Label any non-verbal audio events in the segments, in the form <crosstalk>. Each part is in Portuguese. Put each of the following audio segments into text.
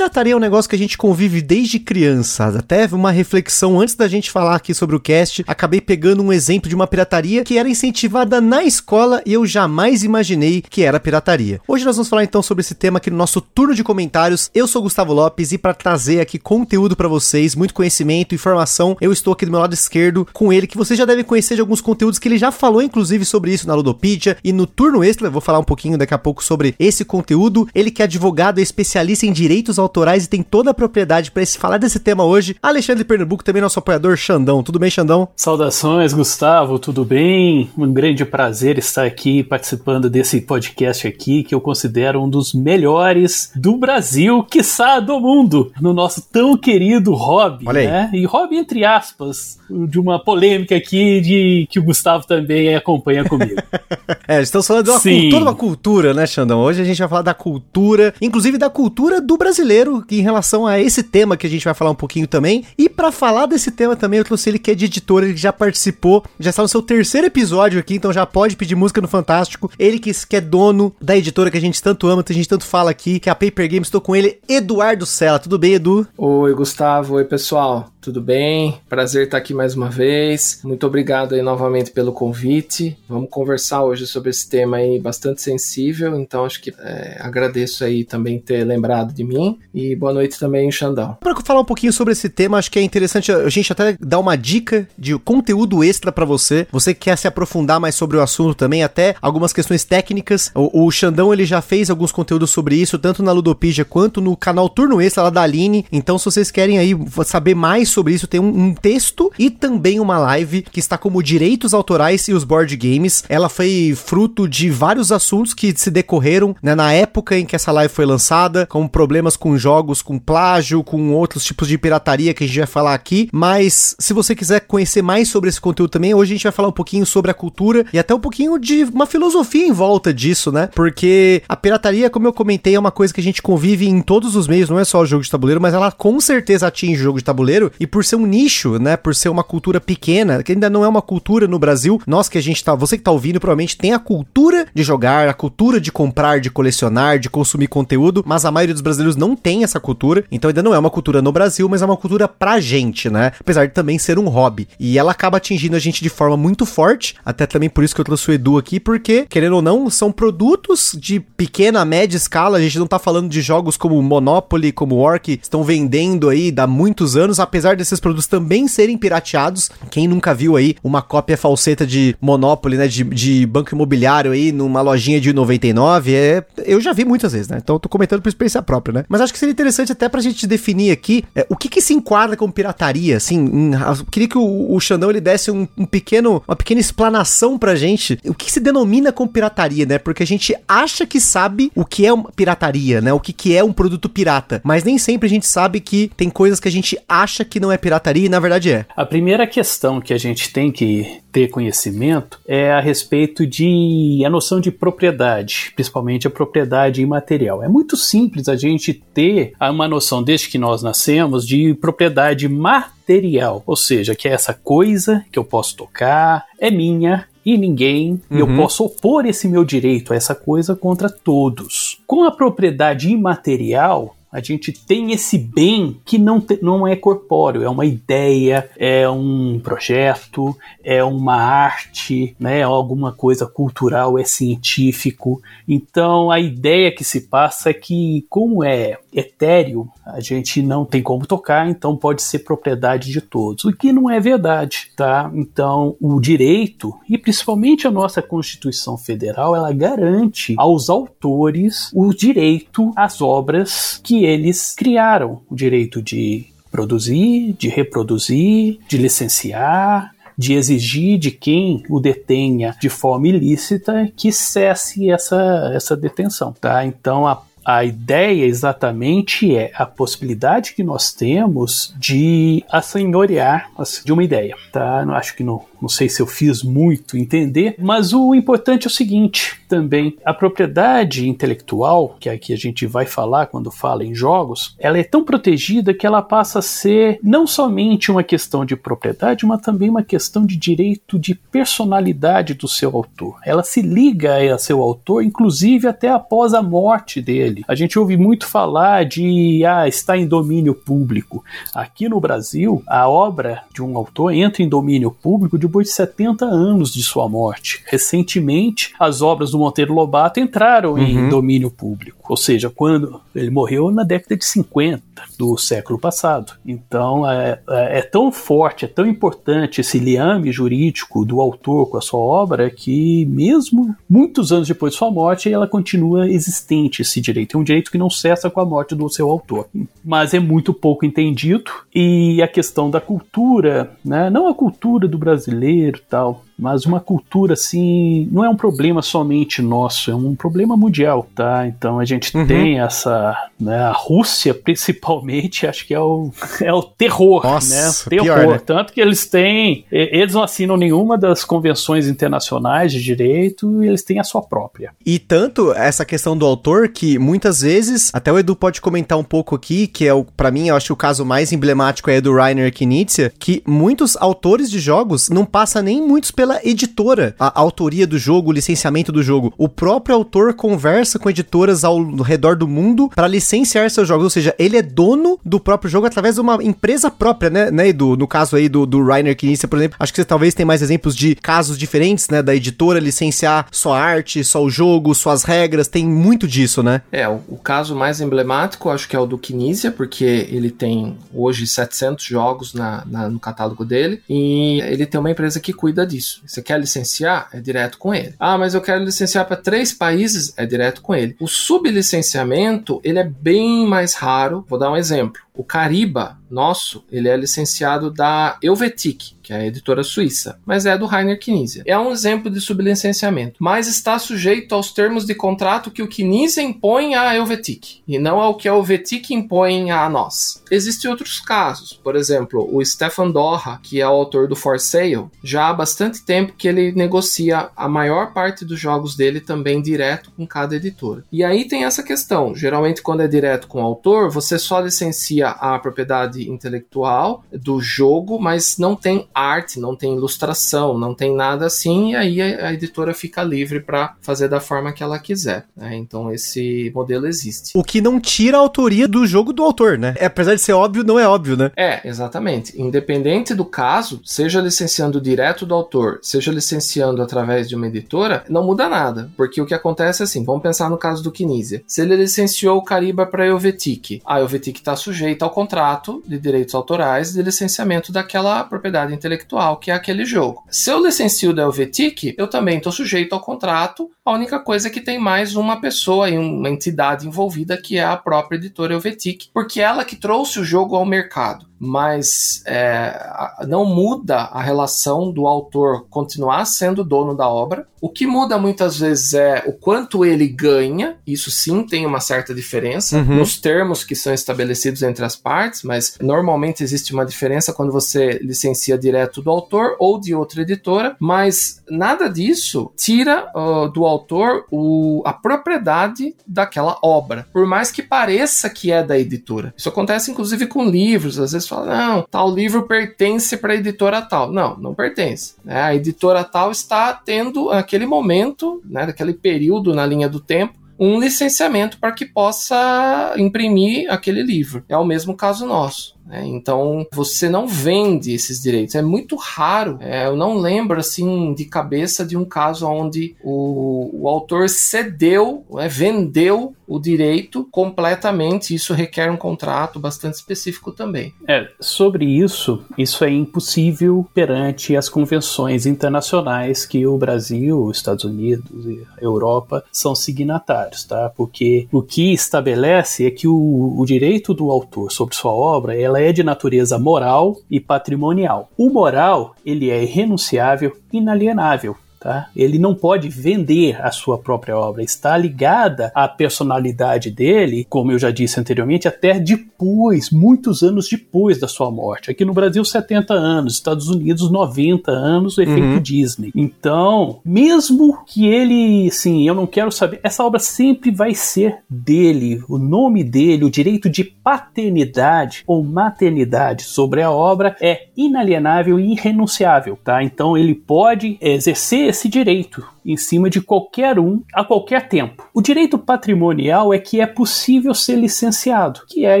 Pirataria é um negócio que a gente convive desde criança. Até uma reflexão antes da gente falar aqui sobre o cast, acabei pegando um exemplo de uma pirataria que era incentivada na escola e eu jamais imaginei que era pirataria. Hoje nós vamos falar então sobre esse tema aqui no nosso turno de comentários. Eu sou Gustavo Lopes e para trazer aqui conteúdo para vocês, muito conhecimento, informação, eu estou aqui do meu lado esquerdo com ele que vocês já devem conhecer de alguns conteúdos que ele já falou inclusive sobre isso na Ludopedia e no turno extra, eu vou falar um pouquinho daqui a pouco sobre esse conteúdo. Ele que é advogado, é especialista em direitos autorais e tem toda a propriedade para falar desse tema hoje. Alexandre Pernambuco, também nosso apoiador Xandão. Tudo bem, Xandão? Saudações, Gustavo, tudo bem? Um grande prazer estar aqui participando desse podcast aqui, que eu considero um dos melhores do Brasil, quiçá do mundo, no nosso tão querido hobby, Olha aí. né? E hobby entre aspas, de uma polêmica aqui de que o Gustavo também acompanha comigo. <laughs> é, estamos falando de uma cultura, uma cultura, né, Xandão? Hoje a gente vai falar da cultura, inclusive da cultura do brasileiro, em relação a esse tema que a gente vai falar um pouquinho também. E para falar desse tema também, eu trouxe ele que é de editor, ele já participou, já está no seu terceiro episódio aqui, então já pode pedir música no Fantástico. Ele que, que é dono da editora que a gente tanto ama, que a gente tanto fala aqui, que é a Paper Games. Estou com ele, Eduardo Sela. Tudo bem, Edu? Oi, Gustavo. Oi, pessoal. Tudo bem? Prazer estar aqui mais uma vez. Muito obrigado aí novamente pelo convite. Vamos conversar hoje sobre esse tema aí bastante sensível, então acho que é, agradeço aí também ter lembrado de mim e boa noite também, Xandão. Para falar um pouquinho sobre esse tema, acho que é interessante a gente até dar uma dica de conteúdo extra para você. Você que quer se aprofundar mais sobre o assunto também, até algumas questões técnicas. O, o Xandão ele já fez alguns conteúdos sobre isso, tanto na Ludopedia quanto no canal Turno Extra lá da Aline. Então, se vocês querem aí saber mais sobre isso, tem um, um, texto e também uma live que está como Direitos Autorais e os Board Games. Ela foi fruto de vários assuntos que se decorreram né, na época em que essa live foi lançada, como problemas com jogos, com plágio, com outros tipos de pirataria que a gente vai falar aqui. Mas se você quiser conhecer mais sobre esse conteúdo também, hoje a gente vai falar um pouquinho sobre a cultura e até um pouquinho de uma filosofia em volta disso, né? Porque a pirataria, como eu comentei, é uma coisa que a gente convive em todos os meios, não é só o jogo de tabuleiro, mas ela com certeza atinge o jogo de tabuleiro e por ser um nicho, né, por ser uma cultura pequena, que ainda não é uma cultura no Brasil, nós que a gente tá, você que tá ouvindo provavelmente tem a cultura de jogar, a cultura de comprar, de colecionar, de consumir conteúdo, mas a maioria dos brasileiros não tem essa cultura, então ainda não é uma cultura no Brasil, mas é uma cultura pra gente, né? Apesar de também ser um hobby. E ela acaba atingindo a gente de forma muito forte, até também por isso que eu trouxe o Edu aqui, porque, querendo ou não, são produtos de pequena, média escala, a gente não tá falando de jogos como Monopoly, como que estão vendendo aí há muitos anos, apesar desses produtos também serem pirateados. Quem nunca viu aí uma cópia falseta de Monopoly, né, de, de banco imobiliário aí numa lojinha de 99, é, eu já vi muitas vezes, né? Então eu tô comentando por experiência própria, né? Mas acho que seria interessante até pra gente definir aqui é, o que que se enquadra como pirataria, assim, em, eu queria que o, o Xandão ele desse um, um, pequeno, uma pequena explanação pra gente, o que se denomina como pirataria, né? Porque a gente acha que sabe o que é pirataria, né? O que que é um produto pirata, mas nem sempre a gente sabe que tem coisas que a gente acha que não é pirataria e na verdade é. A primeira questão que a gente tem que ter conhecimento é a respeito de a noção de propriedade, principalmente a propriedade imaterial. É muito simples a gente ter uma noção desde que nós nascemos de propriedade material, ou seja, que é essa coisa que eu posso tocar, é minha, e ninguém, uhum. e eu posso opor esse meu direito a essa coisa contra todos. Com a propriedade imaterial, a gente tem esse bem que não, te, não é corpóreo, é uma ideia, é um projeto, é uma arte, né, é alguma coisa cultural, é científico. Então a ideia que se passa é que, como é etéreo, a gente não tem como tocar, então pode ser propriedade de todos, o que não é verdade, tá? Então o direito, e principalmente a nossa Constituição Federal, ela garante aos autores o direito às obras que eles criaram, o direito de produzir, de reproduzir, de licenciar, de exigir de quem o detenha de forma ilícita que cesse essa, essa detenção, tá? Então a A ideia exatamente é a possibilidade que nós temos de assenhorear de uma ideia, tá? Não acho que não, não sei se eu fiz muito entender, mas o importante é o seguinte também, a propriedade intelectual, que aqui a gente vai falar quando fala em jogos, ela é tão protegida que ela passa a ser não somente uma questão de propriedade, mas também uma questão de direito de personalidade do seu autor. Ela se liga a seu autor, inclusive até após a morte dele. A gente ouve muito falar de ah, está em domínio público. Aqui no Brasil, a obra de um autor entra em domínio público depois de 70 anos de sua morte. Recentemente, as obras do Monteiro Lobato entraram uhum. em domínio público. Ou seja, quando ele morreu na década de 50 do século passado. Então é, é, é tão forte, é tão importante esse liame jurídico do autor com a sua obra que, mesmo muitos anos depois de sua morte, ela continua existente, esse direito. É um direito que não cessa com a morte do seu autor. Mas é muito pouco entendido. E a questão da cultura, né? não a cultura do brasileiro tal, mas uma cultura assim não é um problema somente nosso, é um problema mundial, tá? Então a gente uhum. tem essa, né, a Rússia <laughs> principalmente, acho que é o, é o terror, Nossa, né? Terror, pior, né? tanto que eles têm, eles não assinam nenhuma das convenções internacionais de direito, e eles têm a sua própria. E tanto essa questão do autor que muitas vezes, até o Edu pode comentar um pouco aqui, que é o para mim, eu acho que o caso mais emblemático é do Rainer Knizia, que muitos autores de jogos não passa nem muitos pela pela editora a autoria do jogo, o licenciamento do jogo. O próprio autor conversa com editoras ao redor do mundo para licenciar seus jogos, ou seja, ele é dono do próprio jogo através de uma empresa própria, né, né Edu? No caso aí do, do Rainer Knizia, por exemplo, acho que você talvez tem mais exemplos de casos diferentes, né, da editora licenciar sua arte, só o jogo, suas regras, tem muito disso, né? É, o, o caso mais emblemático acho que é o do Knizia, porque ele tem hoje 700 jogos na, na, no catálogo dele e ele tem uma empresa que cuida disso. Você quer licenciar? É direto com ele. Ah, mas eu quero licenciar para três países? É direto com ele. O sublicenciamento, ele é bem mais raro. Vou dar um exemplo. O Cariba nosso, ele é licenciado da Helvetic, que é a editora suíça, mas é do Rainer Knizia. É um exemplo de sublicenciamento, mas está sujeito aos termos de contrato que o Knizia impõe à Helvetic, e não ao que a Helvetic impõe a nós. Existem outros casos, por exemplo, o Stefan Dorra, que é o autor do For Sale, já há bastante tempo que ele negocia a maior parte dos jogos dele também direto com cada editora. E aí tem essa questão, geralmente quando é direto com o autor, você só licencia a propriedade intelectual do jogo, mas não tem arte, não tem ilustração, não tem nada assim, e aí a, editora fica livre para fazer da forma que ela quiser. Né? Então esse modelo existe. O que não tira a autoria do jogo do autor, né? É, apesar de ser óbvio, não é óbvio, né? É, exatamente. Independente do caso, seja licenciando direto do autor, seja licenciando através de uma editora, não muda nada. Porque o que acontece é assim, vamos pensar no caso do Kinesia. Se ele licenciou o Cariba para a Helvetic, a Helvetic está sujeita ao contrato de direitos autorais de licenciamento daquela propriedade intelectual, que é aquele jogo. Se eu licencio da Helvetic, eu também estou sujeito ao contrato. A única coisa é que tem mais uma pessoa e uma entidade envolvida, que é a própria editora Helvetic, porque é ela que trouxe o jogo ao mercado mas é, não muda a relação do autor continuar sendo dono da obra. O que muda muitas vezes é o quanto ele ganha, isso sim tem uma certa diferença uhum. nos termos que são estabelecidos entre as partes, mas normalmente existe uma diferença quando você licencia direto do autor ou de outra editora, mas nada disso tira uh, do autor o, a propriedade daquela obra, por mais que pareça que é da editora. Isso acontece inclusive com livros, às vezes fala, não, tal livro pertence para a editora tal. Não, não pertence. Né? A editora tal está tendo, naquele momento, né, naquele período na linha do tempo, um licenciamento para que possa imprimir aquele livro. É o mesmo caso nosso. Né? Então você não vende esses direitos. É muito raro. É, eu não lembro assim de cabeça de um caso onde o, o autor cedeu, né, vendeu o direito completamente. Isso requer um contrato bastante específico também. É, sobre isso, isso é impossível perante as convenções internacionais que o Brasil, os Estados Unidos e a Europa são signatários, tá? Porque o que estabelece é que o, o direito do autor sobre sua obra ela é de natureza moral e patrimonial. O moral, ele é irrenunciável, inalienável. Tá? Ele não pode vender a sua própria obra, está ligada à personalidade dele, como eu já disse anteriormente, até depois, muitos anos depois da sua morte. Aqui no Brasil, 70 anos, Estados Unidos, 90 anos, o efeito uhum. Disney. Então, mesmo que ele, sim, eu não quero saber, essa obra sempre vai ser dele, o nome dele, o direito de paternidade ou maternidade sobre a obra é inalienável e irrenunciável, tá? Então ele pode exercer esse direito em cima de qualquer um a qualquer tempo. O direito patrimonial é que é possível ser licenciado, que é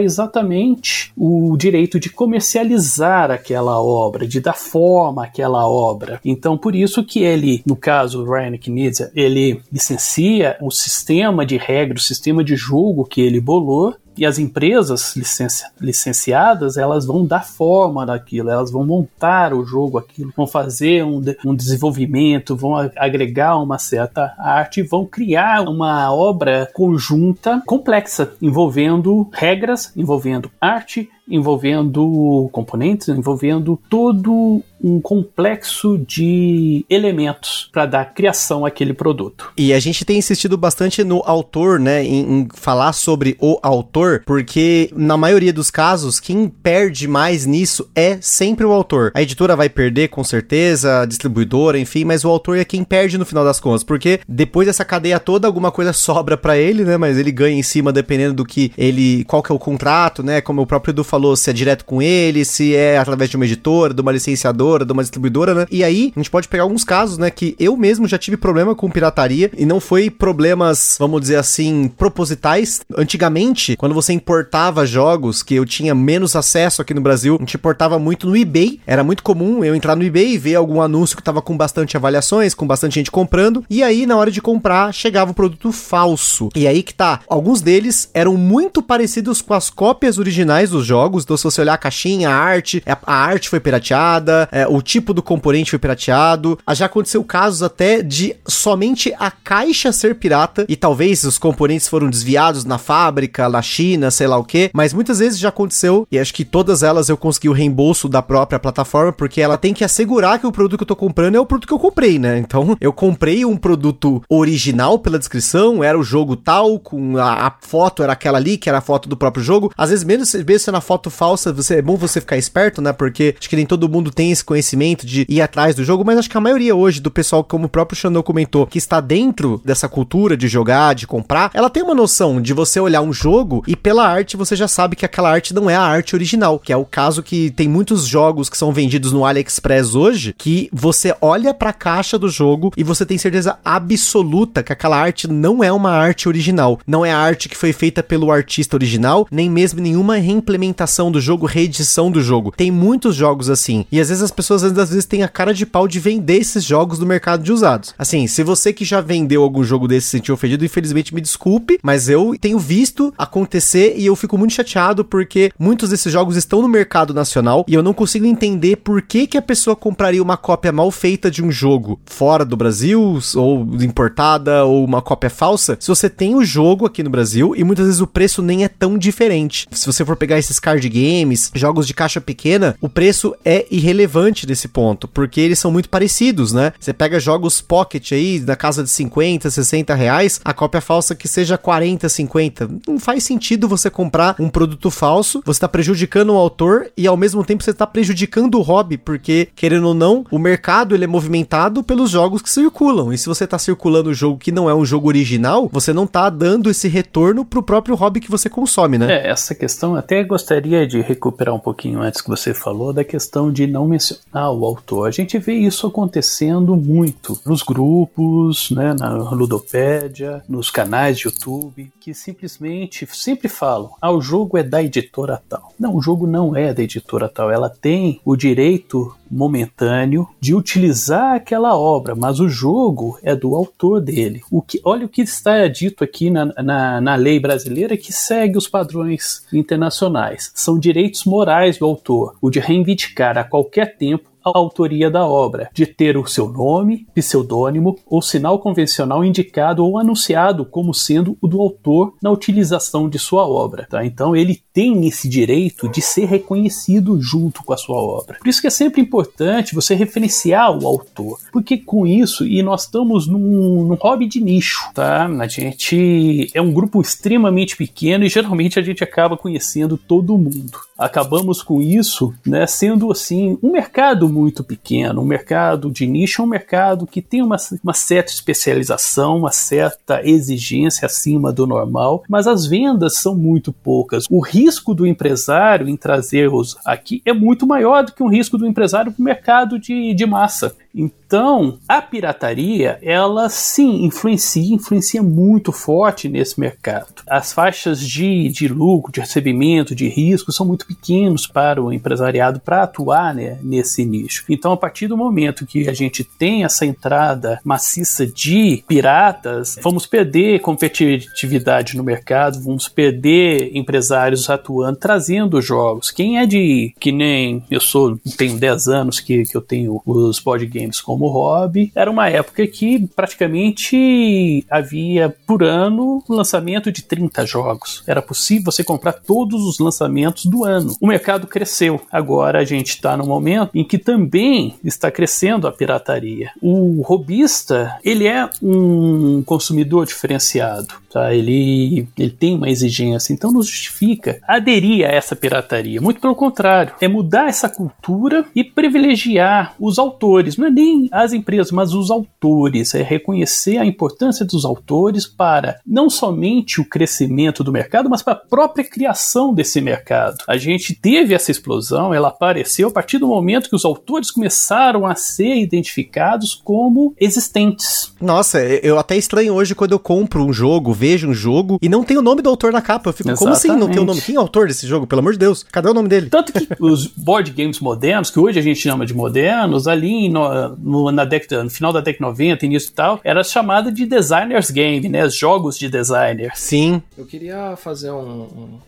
exatamente o direito de comercializar aquela obra, de dar forma àquela obra. Então, por isso que ele, no caso Ryan Knizia, ele licencia o sistema de regra, o sistema de jogo que ele bolou e as empresas licenci licenciadas, elas vão dar forma daquilo, elas vão montar o jogo, aquilo, vão fazer um, de um desenvolvimento, vão agregar uma certa arte, vão criar uma obra conjunta complexa, envolvendo regras, envolvendo arte, envolvendo componentes, envolvendo todo um complexo de elementos para dar criação àquele produto. E a gente tem insistido bastante no autor, né, em, em, falar sobre o autor, porque na maioria dos casos quem perde mais nisso é sempre o autor. A editora vai perder com certeza, a distribuidora, enfim, mas o autor é quem perde no final das contas, porque depois dessa cadeia toda alguma coisa <laughs> sobra para ele, né, mas ele ganha em cima dependendo do que ele, qual que é o contrato, né, como o próprio Edu falou falou se é direto com ele, se é através de uma editora, de uma licenciadora, de uma distribuidora, né? E aí, a gente pode pegar alguns casos, né, que eu mesmo já tive problema com pirataria e não foi problemas, vamos dizer assim, propositais. Antigamente, quando você importava jogos que eu tinha menos acesso aqui no Brasil, a gente importava muito no eBay. Era muito comum eu entrar no eBay e ver algum anúncio que tava com bastante avaliações, com bastante gente comprando, e aí na hora de comprar chegava um produto falso. E aí que tá, alguns deles eram muito parecidos com as cópias originais dos jogos jogos, então se você olhar a caixinha, a arte, é, a arte foi pirateada, é, o tipo do componente foi pirateado. Ah, já aconteceu casos até de somente a caixa ser pirata e talvez os componentes foram desviados na fábrica, na China, sei lá o que, mas muitas vezes já aconteceu e acho que todas elas eu consegui o reembolso da própria plataforma porque ela tem que assegurar que o produto que eu tô comprando é o produto que eu comprei, né? Então <laughs> eu comprei um produto original pela descrição, era o jogo tal, com a, a foto era aquela ali, que era a foto do próprio jogo. Às vezes mesmo, mesmo sendo a foto falsa, você, é bom você ficar esperto, né? Porque acho que nem todo mundo tem esse conhecimento de ir atrás do jogo, mas acho que a maioria hoje do pessoal, como o próprio Xandão comentou, que está dentro dessa cultura de jogar, de comprar, ela tem uma noção de você olhar um jogo e pela arte você já sabe que aquela arte não é a arte original, que é o caso que tem muitos jogos que são vendidos no AliExpress hoje, que você olha para a caixa do jogo e você tem certeza absoluta que aquela arte não é uma arte original, não é a arte que foi feita pelo artista original, nem mesmo nenhuma reimplementação do jogo, reedição do jogo. Tem muitos jogos assim. E às vezes as pessoas às vezes têm a cara de pau de vender esses jogos no mercado de usados. Assim, se você que já vendeu algum jogo desse se sentiu ofendido, infelizmente me desculpe, mas eu tenho visto acontecer e eu fico muito chateado porque muitos desses jogos estão no mercado nacional e eu não consigo entender por que que a pessoa compraria uma cópia mal feita de um jogo fora do Brasil ou importada ou uma cópia falsa, se você tem o jogo aqui no Brasil e muitas vezes o preço nem é tão diferente. Se você for pegar esses card games, jogos de caixa pequena, o preço é irrelevante nesse ponto, porque eles são muito parecidos, né? Você pega jogos pocket aí, na casa de 50, 60 reais, a cópia falsa que seja 40, 50. Não faz sentido você comprar um produto falso, você tá prejudicando o autor e ao mesmo tempo você tá prejudicando o hobby, porque, querendo ou não, o mercado ele é movimentado pelos jogos que circulam. E se você tá circulando um jogo que não é um jogo original, você não tá dando esse retorno pro próprio hobby que você consome, né? É, essa questão até gostaria gostaria de recuperar um pouquinho antes que você falou da questão de não mencionar o autor. A gente vê isso acontecendo muito nos grupos, né, na Ludopédia, nos canais de YouTube, que simplesmente sempre falam: ah, o jogo é da editora tal. Não, o jogo não é da editora tal. Ela tem o direito momentâneo de utilizar aquela obra, mas o jogo é do autor dele. O que, olha o que está dito aqui na, na, na lei brasileira que segue os padrões internacionais. São direitos morais do autor, o de reivindicar a qualquer tempo a autoria da obra, de ter o seu nome, pseudônimo ou sinal convencional indicado ou anunciado como sendo o do autor na utilização de sua obra. Tá? Então ele tem esse direito de ser reconhecido junto com a sua obra. Por isso que é sempre importante você referenciar o autor, porque com isso, e nós estamos num, num hobby de nicho, tá? A gente é um grupo extremamente pequeno e geralmente a gente acaba conhecendo todo mundo. Acabamos com isso, né, sendo assim um mercado muito pequeno, um mercado de nicho, um mercado que tem uma, uma certa especialização, uma certa exigência acima do normal, mas as vendas são muito poucas. O risco do empresário em trazê-los aqui é muito maior do que um risco do empresário para o mercado de, de massa. Então, a pirataria, ela sim influencia, influencia muito forte nesse mercado. As faixas de, de lucro, de recebimento, de risco são muito pequenos para o empresariado para atuar né, nesse nicho. Então, a partir do momento que a gente tem essa entrada maciça de piratas, vamos perder competitividade no mercado, vamos perder empresários atuando, trazendo jogos. Quem é de que nem eu sou, tenho 10 anos que, que eu tenho os board games games como hobby. Era uma época que praticamente havia por ano lançamento de 30 jogos. Era possível você comprar todos os lançamentos do ano. O mercado cresceu. Agora a gente está no momento em que também está crescendo a pirataria. O robista, ele é um consumidor diferenciado, tá? Ele, ele tem uma exigência, então não justifica aderir a essa pirataria. Muito pelo contrário, é mudar essa cultura e privilegiar os autores. Não é nem as empresas, mas os autores. É reconhecer a importância dos autores para não somente o crescimento do mercado, mas para a própria criação desse mercado. A gente teve essa explosão, ela apareceu a partir do momento que os autores começaram a ser identificados como existentes. Nossa, eu até estranho hoje quando eu compro um jogo, vejo um jogo e não tem o nome do autor na capa. Eu fico, Exatamente. como assim não tem o nome? Quem é o autor desse jogo? Pelo amor de Deus, cadê o nome dele? Tanto que os board games modernos, que hoje a gente chama de modernos, ali no, no, na década, no final da década 90, início e tal, era chamada de designers game, né? Jogos de designer. Sim. Eu queria fazer um, um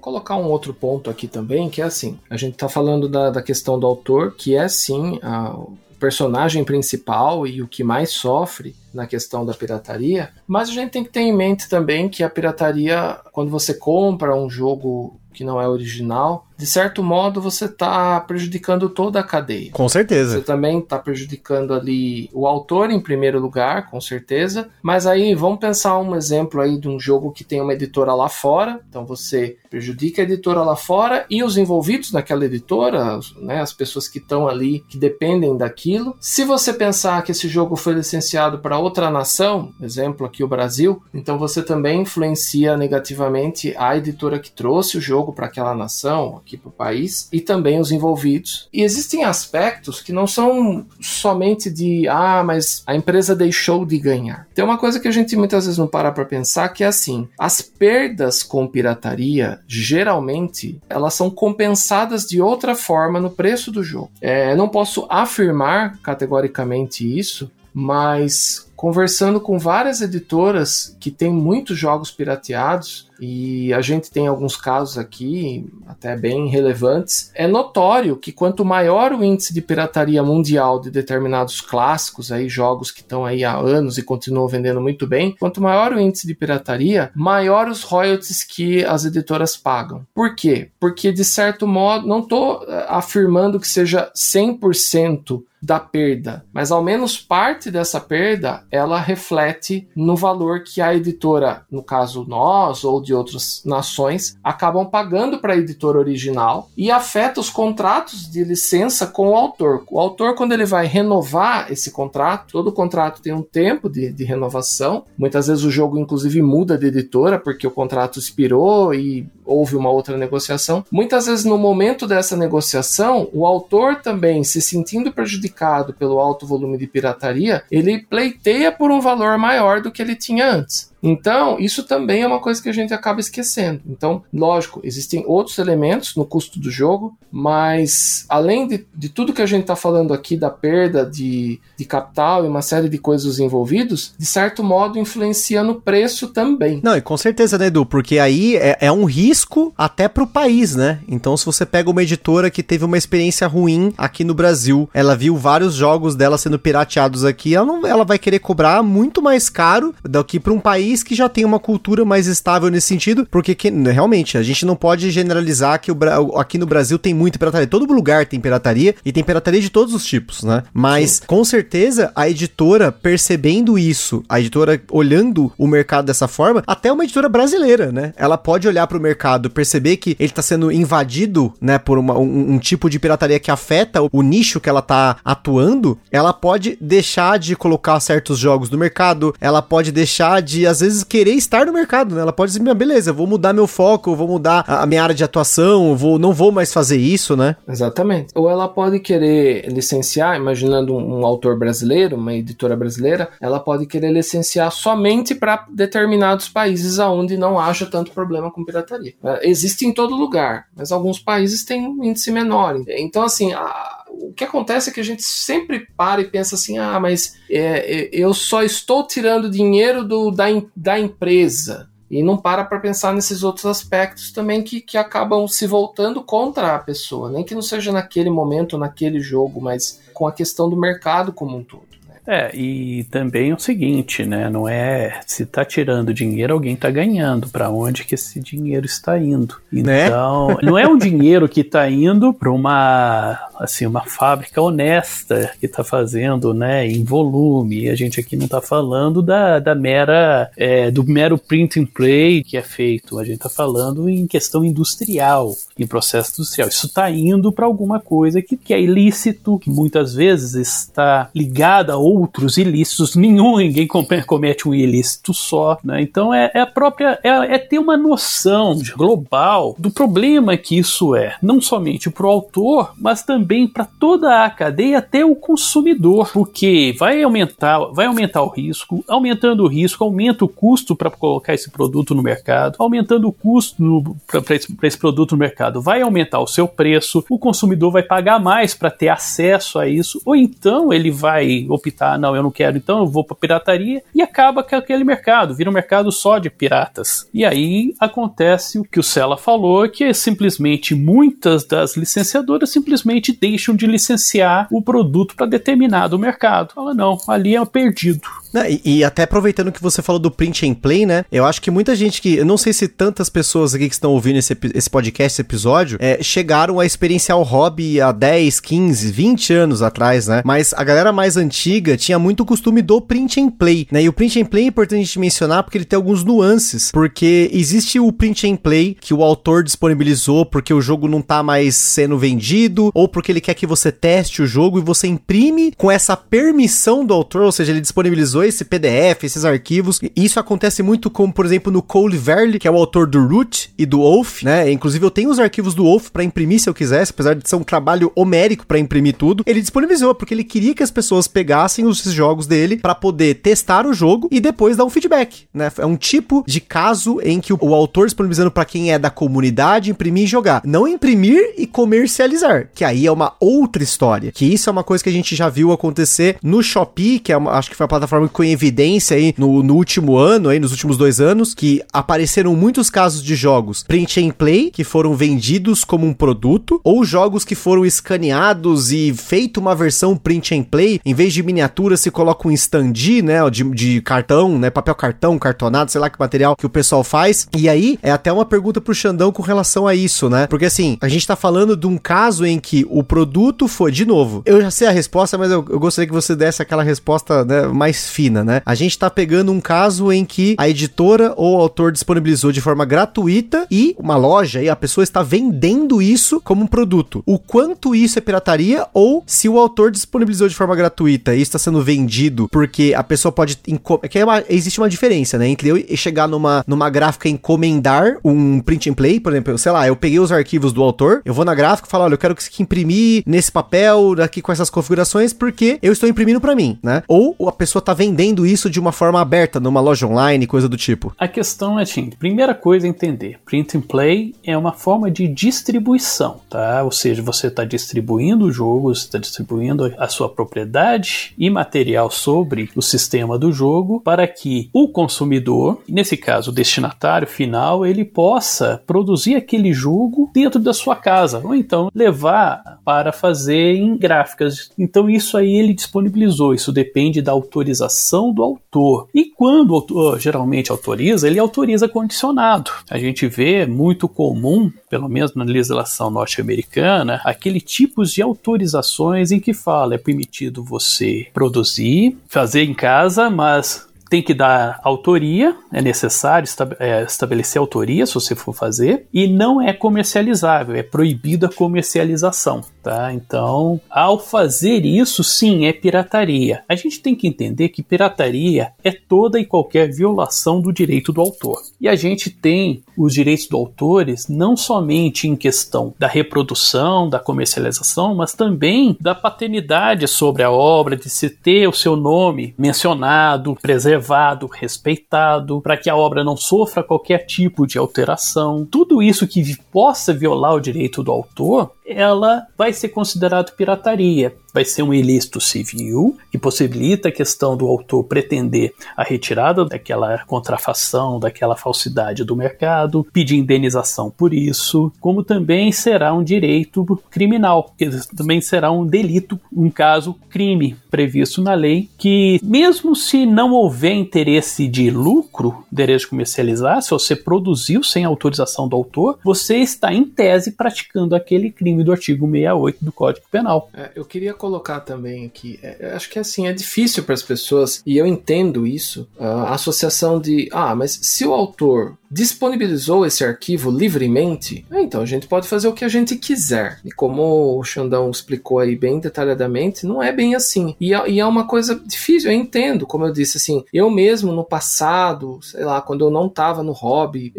colocar um outro ponto aqui também, que é assim, a gente tá falando da, da questão do autor, que é sim a, o personagem principal e o que mais sofre na questão da pirataria, mas a gente tem que ter em mente também que a pirataria, quando você compra um jogo que não é original, de certo modo você está prejudicando toda a cadeia. Com certeza. Você também está prejudicando ali o autor em primeiro lugar, com certeza. Mas aí vamos pensar um exemplo aí de um jogo que tem uma editora lá fora. Então você prejudica a editora lá fora e os envolvidos naquela editora, né, as pessoas que estão ali, que dependem daquilo. Se você pensar que esse jogo foi licenciado para outra nação, exemplo aqui o Brasil, então você também influencia negativamente a editora que trouxe o jogo para aquela nação aqui para o país e também os envolvidos. E existem aspectos que não são somente de ah, mas a empresa deixou de ganhar. Tem uma coisa que a gente muitas vezes não para para pensar que é assim: as perdas com pirataria geralmente elas são compensadas de outra forma no preço do jogo. É, não posso afirmar categoricamente isso, mas conversando com várias editoras que têm muitos jogos pirateados, e a gente tem alguns casos aqui, até bem relevantes, é notório que quanto maior o índice de pirataria mundial de determinados clássicos, aí, jogos que estão aí há anos e continuam vendendo muito bem, quanto maior o índice de pirataria, maior os royalties que as editoras pagam. Por quê? Porque, de certo modo, não estou eh, afirmando que seja 100% da perda, mas ao menos parte dessa perda ela reflete no valor que a editora, no caso nós ou de outras nações, acabam pagando para a editora original e afeta os contratos de licença com o autor. O autor, quando ele vai renovar esse contrato, todo contrato tem um tempo de, de renovação. Muitas vezes o jogo, inclusive, muda de editora porque o contrato expirou e houve uma outra negociação. Muitas vezes, no momento dessa negociação, o autor também, se sentindo prejudicado pelo alto volume de pirataria, ele pleiteia por um valor maior do que ele tinha antes. Então, isso também é uma coisa que a gente acaba esquecendo. Então, lógico, existem outros elementos no custo do jogo, mas além de, de tudo que a gente está falando aqui da perda de, de capital e uma série de coisas envolvidos, de certo modo influencia no preço também. Não, e com certeza, né, Edu? Porque aí é, é um risco até pro país, né? Então, se você pega uma editora que teve uma experiência ruim aqui no Brasil, ela viu vários jogos dela sendo pirateados aqui, ela, não, ela vai querer cobrar muito mais caro do que para um país que já tem uma cultura mais estável nesse sentido, porque que, realmente a gente não pode generalizar que o, aqui no Brasil tem muita pirataria. Todo lugar tem pirataria e tem pirataria de todos os tipos, né? Mas Sim. com certeza a editora percebendo isso, a editora olhando o mercado dessa forma, até uma editora brasileira, né? Ela pode olhar para o mercado, perceber que ele está sendo invadido, né, por uma, um, um, tipo de pirataria que afeta o, o nicho que ela tá atuando, ela pode deixar de colocar certos jogos no mercado, ela pode deixar de, às vezes, querer estar no mercado, né? Ela pode dizer, beleza, vou mudar meu foco, vou mudar a, minha área de atuação, vou, não vou mais fazer isso, né? Exatamente. Ou ela pode querer licenciar, imaginando um, um autor brasileiro, uma editora brasileira, ela pode querer licenciar somente para determinados países aonde não haja tanto problema com pirataria. É, existe em todo lugar, mas alguns países têm um índice menor. Então, assim, a, o que acontece é que a gente sempre para e pensa assim: ah, mas é, é eu só estou tirando dinheiro do, da, da empresa e não para para pensar nesses outros aspectos também que, que acabam se voltando contra a pessoa, nem que não seja naquele momento, naquele jogo, mas com a questão do mercado como um todo. É, e também o seguinte, né? Não é se tá tirando dinheiro, alguém tá ganhando. Para onde que esse dinheiro está indo? Né? Então, né? não é um dinheiro que tá indo para uma assim, uma fábrica honesta que está fazendo, né, em volume. A gente aqui não está falando da, da mera, é, do mero print and play que é feito. A gente está falando em questão industrial, em processo industrial. Isso está indo para alguma coisa que, que é ilícito, que muitas vezes está ligada a outros ilícitos. Nenhum, ninguém comete um ilícito só, né? Então é, é a própria, é, é ter uma noção global do problema que isso é, não somente para o autor, mas também para toda a cadeia até o consumidor, porque vai aumentar, vai aumentar o risco, aumentando o risco, aumenta o custo para colocar esse produto no mercado, aumentando o custo para esse, esse produto no mercado, vai aumentar o seu preço, o consumidor vai pagar mais para ter acesso a isso, ou então ele vai optar, não, eu não quero, então eu vou para pirataria e acaba com aquele mercado, vira um mercado só de piratas. E aí acontece o que o Sela falou, que é simplesmente muitas das licenciadoras simplesmente deixam de licenciar o produto para determinado mercado. Fala, não, ali é perdido. E, e, até aproveitando que você falou do print and play, né? Eu acho que muita gente que. Eu não sei se tantas pessoas aqui que estão ouvindo esse, esse podcast, esse episódio, é, chegaram a experienciar o hobby há 10, 15, 20 anos atrás, né? Mas a galera mais antiga tinha muito costume do print and play, né? E o print and play é importante a gente mencionar porque ele tem alguns nuances. Porque existe o print and play que o autor disponibilizou porque o jogo não tá mais sendo vendido, ou porque ele quer que você teste o jogo e você imprime com essa permissão do autor, ou seja, ele disponibilizou esse PDF, esses arquivos. Isso acontece muito como, por exemplo, no Cole Verle, que é o autor do Root e do Wolf, né? Inclusive eu tenho os arquivos do Wolf para imprimir se eu quisesse, apesar de ser um trabalho homérico para imprimir tudo. Ele disponibilizou porque ele queria que as pessoas pegassem os jogos dele para poder testar o jogo e depois dar um feedback, né? É um tipo de caso em que o, o autor disponibilizando para quem é da comunidade imprimir e jogar, não imprimir e comercializar, que aí é uma outra história. Que isso é uma coisa que a gente já viu acontecer no Shopee, que é uma, acho que foi a plataforma em evidência aí no, no último ano, aí nos últimos dois anos, que apareceram muitos casos de jogos print and play que foram vendidos como um produto, ou jogos que foram escaneados e feito uma versão print and play, em vez de miniatura se coloca um stand, né, de, de cartão, né, papel cartão, cartonado, sei lá que material que o pessoal faz. E aí é até uma pergunta pro Xandão com relação a isso, né? Porque assim, a gente tá falando de um caso em que o produto foi, de novo, eu já sei a resposta, mas eu, eu gostaria que você desse aquela resposta né, mais fina fina, né? A gente tá pegando um caso em que a editora ou o autor disponibilizou de forma gratuita e uma loja e a pessoa está vendendo isso como um produto. O quanto isso é pirataria ou se o autor disponibilizou de forma gratuita e está sendo vendido porque a pessoa pode é que é uma, existe uma diferença, né, entre eu chegar numa numa gráfica e encomendar um print and play, por exemplo, sei lá, eu peguei os arquivos do autor, eu vou na gráfica e falo, olha, eu quero que imprimir nesse papel, aqui com essas configurações porque eu estou imprimindo para mim, né? Ou a pessoa tá vendendo vendendo isso de uma forma aberta, numa loja online, coisa do tipo? A questão é assim, primeira coisa é entender, print and play é uma forma de distribuição, tá? Ou seja, você está distribuindo o jogo, você está distribuindo a sua propriedade imaterial sobre o sistema do jogo para que o consumidor, nesse caso o destinatário final, ele possa produzir aquele jogo dentro da sua casa, ou então levar para fazer em gráficas. Então isso aí ele disponibilizou, isso depende da autorização do autor. E quando o autor geralmente autoriza, ele autoriza condicionado. A gente vê muito comum, pelo menos na legislação norte-americana, aquele tipos de autorizações em que fala é permitido você produzir, fazer em casa, mas tem que dar autoria, é necessário é, estabelecer autoria se você for fazer, e não é comercializável, é proibida a comercialização, tá? Então, ao fazer isso, sim, é pirataria. A gente tem que entender que pirataria é toda e qualquer violação do direito do autor. E a gente tem os direitos do autores não somente em questão da reprodução, da comercialização, mas também da paternidade sobre a obra, de se ter o seu nome mencionado, preservado, respeitado, para que a obra não sofra qualquer tipo de alteração. Tudo isso que possa violar o direito do autor, ela vai ser considerado pirataria vai ser um ilícito civil que possibilita a questão do autor pretender a retirada daquela contrafação, daquela falsidade do mercado, pedir indenização por isso, como também será um direito criminal, também será um delito, um caso crime previsto na lei, que mesmo se não houver interesse de lucro, interesse de comercializar, se você produziu sem autorização do autor, você está em tese praticando aquele crime do artigo 68 do Código Penal. É, eu queria colocar também aqui, é, acho que assim, é difícil para as pessoas, e eu entendo isso, a associação de, ah, mas se o autor disponibilizou esse arquivo livremente, é, então a gente pode fazer o que a gente quiser. E como o Xandão explicou aí bem detalhadamente, não é bem assim. E é, e é uma coisa difícil, eu entendo, como eu disse, assim, eu mesmo no passado, sei lá, quando eu não estava no hobby,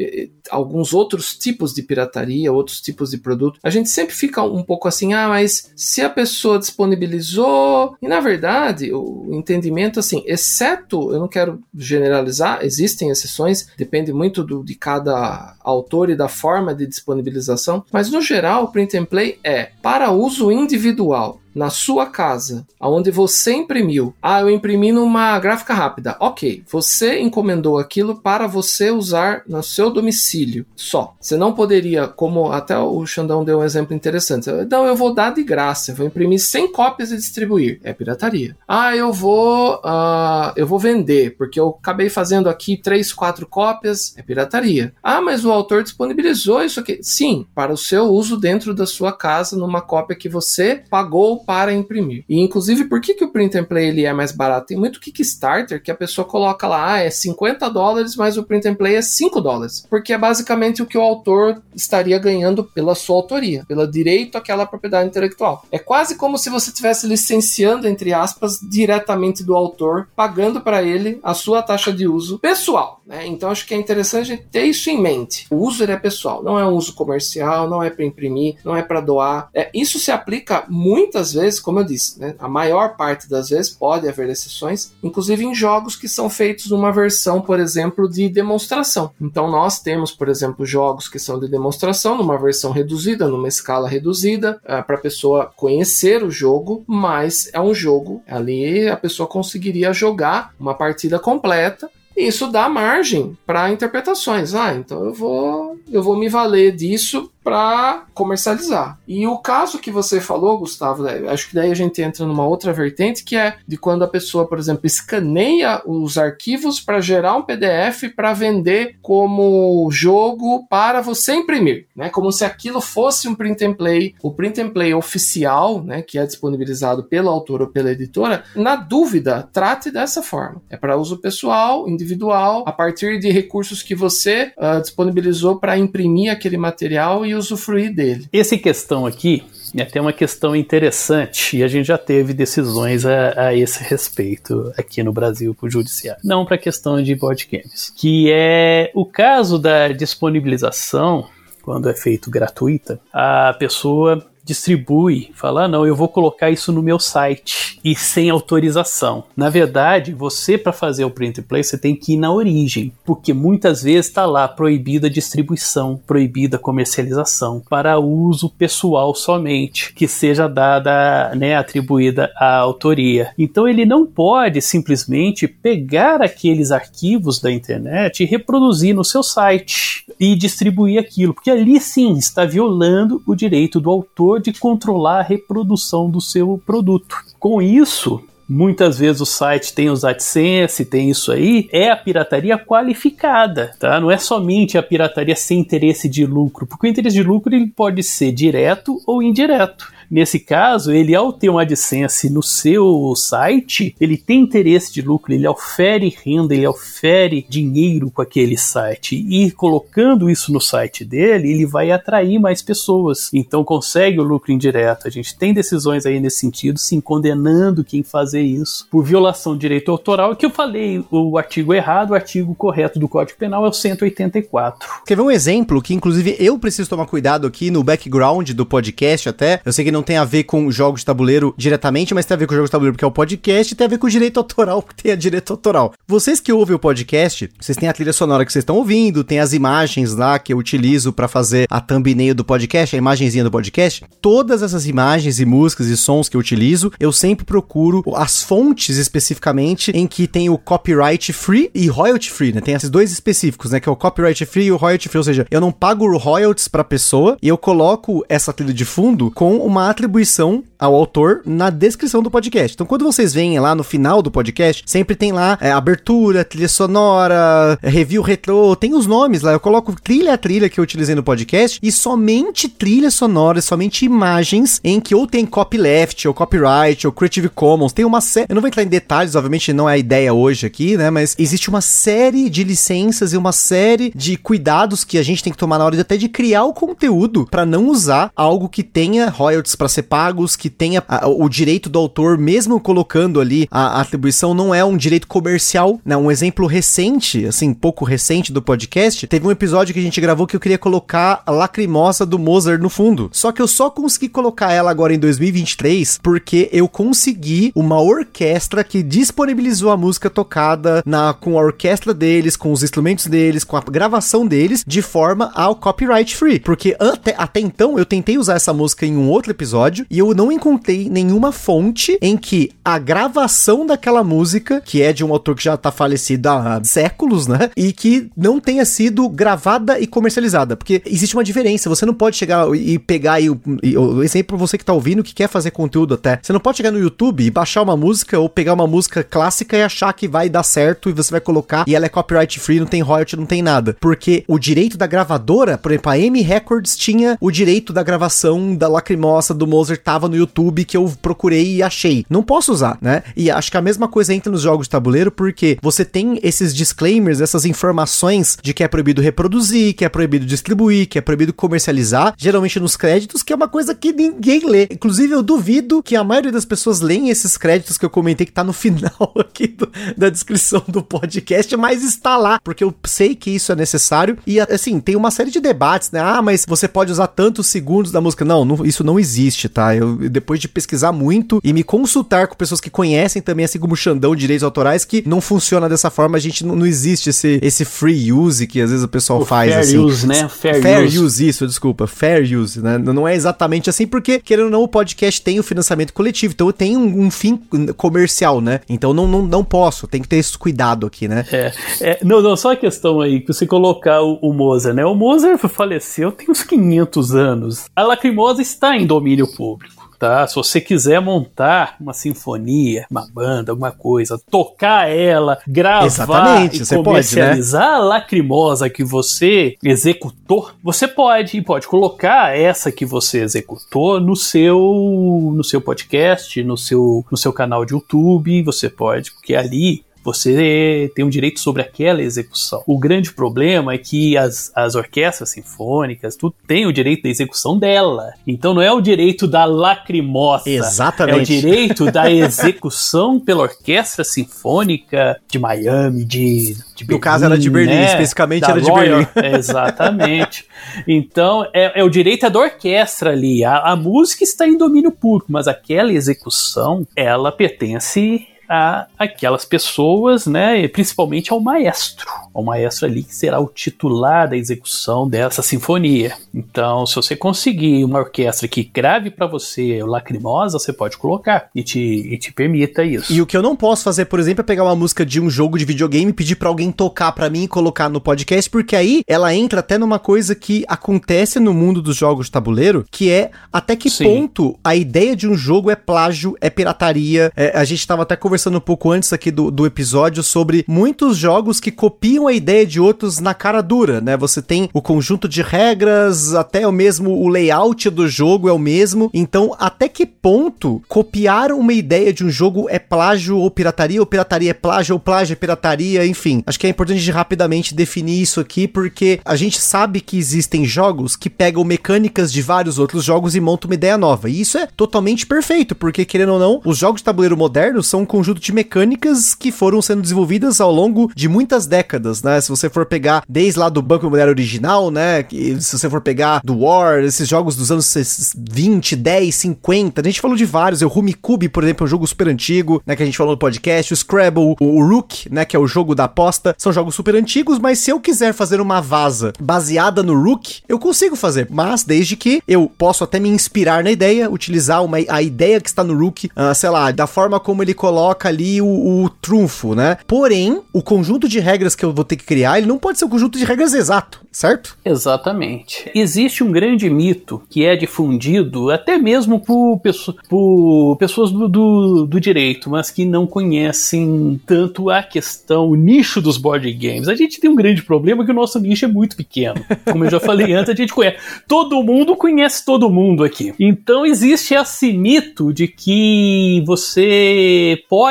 alguns outros tipos de pirataria, outros tipos de produto, a gente sempre fica um pouco assim, ah, mas se a pessoa disponibilizou, e na verdade, o entendimento assim, exceto, eu não quero generalizar, existem exceções, depende muito do, de cada autor e da forma de disponibilização, mas no geral, o print and play é para uso individual na sua casa, aonde você imprimiu. Ah, eu imprimi numa gráfica rápida. Ok, você encomendou aquilo para você usar no seu domicílio só. Você não poderia, como até o Xandão deu um exemplo interessante. Não, eu vou dar de graça, vou imprimir 100 cópias e distribuir. É pirataria. Ah, eu vou, uh, eu vou vender porque eu acabei fazendo aqui 3, 4 cópias. É pirataria. Ah, mas o autor disponibilizou isso aqui. Sim, para o seu uso dentro da sua casa numa cópia que você pagou para imprimir. E inclusive, por que, que o print and play ele é mais barato? Tem muito Kickstarter que a pessoa coloca lá, ah, é 50 dólares, mas o print and play é 5 dólares. Porque é basicamente o que o autor estaria ganhando pela sua autoria, pelo direito àquela propriedade intelectual. É quase como se você estivesse licenciando, entre aspas, diretamente do autor, pagando para ele a sua taxa de uso pessoal. Né? Então acho que é interessante a gente ter isso em mente. O uso é pessoal, não é um uso comercial, não é para imprimir, não é para doar. É, isso se aplica muitas vezes, como eu disse, né? a maior parte das vezes pode haver exceções, inclusive em jogos que são feitos numa versão, por exemplo, de demonstração. Então nós temos, por exemplo, jogos que são de demonstração numa versão reduzida, numa escala reduzida, uh, para a pessoa conhecer o jogo, mas é um jogo ali a pessoa conseguiria jogar uma partida completa isso dá margem para interpretações. Ah, então eu vou eu vou me valer disso para comercializar. E o caso que você falou, Gustavo, né, acho que daí a gente entra numa outra vertente que é de quando a pessoa, por exemplo, escaneia os arquivos para gerar um PDF para vender como jogo para você imprimir, né? Como se aquilo fosse um print and play, o print and play oficial, né, que é disponibilizado pelo autor ou pela editora. Na dúvida, trate dessa forma. É para uso pessoal, individual, a partir de recursos que você uh, disponibilizou para imprimir aquele material e usufruir dele. Essa questão aqui é até uma questão interessante e a gente já teve decisões a, a esse respeito aqui no Brasil para o judiciário. Não para a questão de board games, que é o caso da disponibilização quando é feito gratuita, a pessoa distribui, fala, ah, não, eu vou colocar isso no meu site e sem autorização. Na verdade, você para fazer o print play, você tem que ir na origem, porque muitas vezes está lá proibida a distribuição, proibida a comercialização para uso pessoal somente, que seja dada, né, atribuída à autoria. Então ele não pode simplesmente pegar aqueles arquivos da internet e reproduzir no seu site e distribuir aquilo, porque ali sim está violando o direito do autor de controlar a reprodução do seu produto. Com isso, muitas vezes o site tem os AdSense, tem isso aí, é a pirataria qualificada, tá? Não é somente a pirataria sem interesse de lucro, porque o interesse de lucro ele pode ser direto ou indireto. Nesse caso, ele ao ter um AdSense no seu site, ele tem interesse de lucro, ele ofere renda, ele ofere dinheiro com aquele site. E colocando isso no site dele, ele vai atrair mais pessoas. Então consegue o lucro indireto. A gente tem decisões aí nesse sentido, sim, condenando quem fazer isso por violação de direito autoral. Que eu falei o artigo errado, o artigo correto do Código Penal é o 184. Quer ver um exemplo que, inclusive, eu preciso tomar cuidado aqui no background do podcast até? Eu sei que não tem a ver com jogos de tabuleiro diretamente, mas tem a ver com jogos de tabuleiro porque é o podcast e tem a ver com direito autoral <laughs> porque tem a direito autoral. Vocês que ouvem o podcast, vocês têm a trilha sonora que vocês estão ouvindo, tem as imagens lá que eu utilizo para fazer a thumbnail do podcast, a imagenzinha do podcast. Todas essas imagens e músicas e sons que eu utilizo, eu sempre procuro as fontes especificamente em que tem o copyright free e royalty free, né? Tem esses dois específicos, né? Que é o copyright free e o royalty free, ou seja, eu não pago royalties pra pessoa e eu coloco essa trilha de fundo com uma atribuição ao autor na descrição do podcast. Então, quando vocês veem lá no final do podcast, sempre tem lá é, abertura, trilha sonora, review retrô, tem os nomes lá. Eu coloco trilha a trilha que eu utilizei no podcast e somente trilha sonora, somente imagens em que ou tem copyleft, ou copyright, ou Creative Commons. Tem uma série. Eu não vou entrar em detalhes, obviamente não é a ideia hoje aqui, né? Mas existe uma série de licenças e uma série de cuidados que a gente tem que tomar na hora de até de criar o conteúdo para não usar algo que tenha royalties para ser pagos, que tenha a, o direito do autor, mesmo colocando ali a, a, atribuição, não é um direito comercial, né? Um exemplo recente, assim, pouco recente do podcast, teve um episódio que a gente gravou que eu queria colocar a lacrimosa do Mozart no fundo. Só que eu só consegui colocar ela agora em 2023 porque eu consegui uma orquestra que disponibilizou a música tocada na com a orquestra deles, com os instrumentos deles, com a gravação deles, de forma ao copyright free. Porque até, até então eu tentei usar essa música em um outro episódio e eu não encontrei nenhuma fonte em que a gravação daquela música, que é de um autor que já tá falecido há séculos, né? E que não tenha sido gravada e comercializada. Porque existe uma diferença. Você não pode chegar e pegar aí o, exemplo você que tá ouvindo que quer fazer conteúdo até. Você não pode chegar no YouTube e baixar uma música ou pegar uma música clássica e achar que vai dar certo e você vai colocar e ela é copyright free, não tem royalty, não tem nada. Porque o direito da gravadora, por exemplo, a M Records tinha o direito da gravação da Lacrimosa do Mozart tava no YouTube que eu procurei e achei. Não posso usar, né? E acho que a mesma coisa entra nos jogos de tabuleiro porque você tem esses disclaimers, essas informações de que é proibido reproduzir, que é proibido distribuir, que é proibido comercializar, geralmente nos créditos, que é uma coisa que ninguém lê. Inclusive, eu duvido que a maioria das pessoas leem esses créditos que eu comentei que tá no <laughs> final aqui do, da descrição do podcast, mas está lá, porque eu sei que isso é necessário. E assim, tem uma série de debates, né? Ah, mas você pode usar tantos segundos da música. Não, não isso não existe, tá? Eu, depois de pesquisar muito e me consultar com pessoas que conhecem também, assim como o Xandão, direitos autorais, que não funciona dessa forma, a gente não, não existe esse, esse free use que às vezes o pessoal o faz fair assim. Use, né? Fair, fair use. use. isso, desculpa. Fair use, né? Não é exatamente assim, porque, querendo ou não, o podcast tem o financiamento coletivo, então tem um, um fim comercial, né? Então não, não, não posso, tem que ter esse cuidado aqui, né? É, é não, não, só a questão aí, que você colocar o, o Mozart, né? O Mozart faleceu tem uns 500 anos. A Lacrimosa está em domínio público tá? Se você quiser montar uma sinfonia, uma banda, alguma coisa, tocar ela, gravar Exatamente, e comercializar pode, né? a lacrimosa que você executou, você pode e pode colocar essa que você executou no seu no seu podcast, no seu no seu canal de YouTube, você pode, porque ali você tem um direito sobre aquela execução. O grande problema é que as, as orquestras sinfônicas, tu tem o direito da execução dela. Então não é o direito da lacrimosa. Exatamente. É o direito da execução <laughs> pela orquestra sinfônica de Miami, de, de No caso era de Berlim, né? especificamente Da era de Royal. Berlim. <laughs> Exatamente. Então, é, é o direito é da orquestra ali. A, a música está em domínio público, mas aquela execução, ela pertence a aquelas pessoas, né, e principalmente ao maestro, ao maestro ali que será o titular da execução dessa sinfonia. Então, se você conseguir uma orquestra que grave para você o Lacrimosa, você pode colocar e te, e te permita isso. E o que eu não posso fazer, por exemplo, é pegar uma música de um jogo de videogame e pedir pra alguém tocar pra mim e colocar no podcast, porque aí ela entra até numa coisa que acontece no mundo dos jogos de tabuleiro, que é até que Sim. ponto a ideia de um jogo é plágio, é pirataria. É, a gente tava até conversando um pouco antes aqui do, do episódio sobre muitos jogos que copiam a ideia de outros na cara dura, né? Você tem o conjunto de regras, até o mesmo o layout do jogo é o mesmo. Então, até que ponto copiar uma ideia de um jogo é plágio ou pirataria, ou pirataria é plágio, ou plágio é pirataria, enfim. Acho que é importante de rapidamente definir isso aqui, porque a gente sabe que existem jogos que pegam mecânicas de vários outros jogos e montam uma ideia nova. E isso é totalmente perfeito, porque querendo ou não, os jogos de tabuleiro modernos são um conjunto de mecânicas que foram sendo desenvolvidas ao longo de muitas décadas, né? Se você for pegar desde lá do Banco Imobiliário original, né? Se você for pegar do War, esses jogos dos anos 20, 10, 50, a gente falou de vários. O Rumicube, por exemplo, é um jogo super antigo, né? Que a gente falou no podcast. O Scrabble, o Rook, né? Que é o jogo da aposta. São jogos super antigos, mas se eu quiser fazer uma vaza baseada no Rook, eu consigo fazer. Mas desde que eu posso até me inspirar na ideia, utilizar uma, a ideia que está no Rook, ah, sei lá, da forma como ele coloca ali o, o trunfo, né? Porém, o conjunto de regras que eu vou ter que criar, ele não pode ser um conjunto de regras exato, certo? Exatamente. Existe um grande mito que é difundido até mesmo por, por pessoas do, do- do direito, mas que não conhecem tanto a questão, o nicho dos board games. A gente tem um grande problema que o nosso nicho é muito pequeno. Como eu já falei antes, a gente conhece. Todo mundo conhece todo mundo aqui. Então existe esse mito de que você pode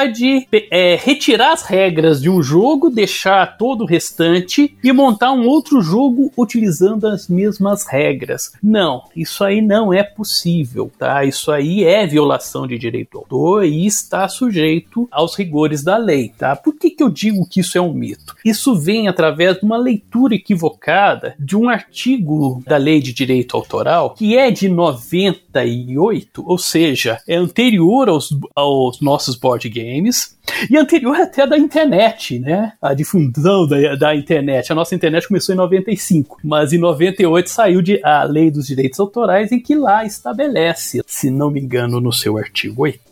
é, retirar as regras de um jogo, deixar todo o restante e montar um outro jogo utilizando as mesmas regras. Não, isso aí não é possível, tá? Isso aí é violação de direito autor e está sujeito aos rigores da lei, tá? Por que, que eu digo que isso é um mito? Isso vem através de uma leitura equivocada de um artigo da lei de direito autoral que é de 98, ou seja, é anterior aos, aos nossos board games e anterior até da internet, né? A difusão da, da internet. A nossa internet começou em 95, mas em 98 saiu de, a lei dos direitos autorais em que lá estabelece, se não me engano, no seu artigo 8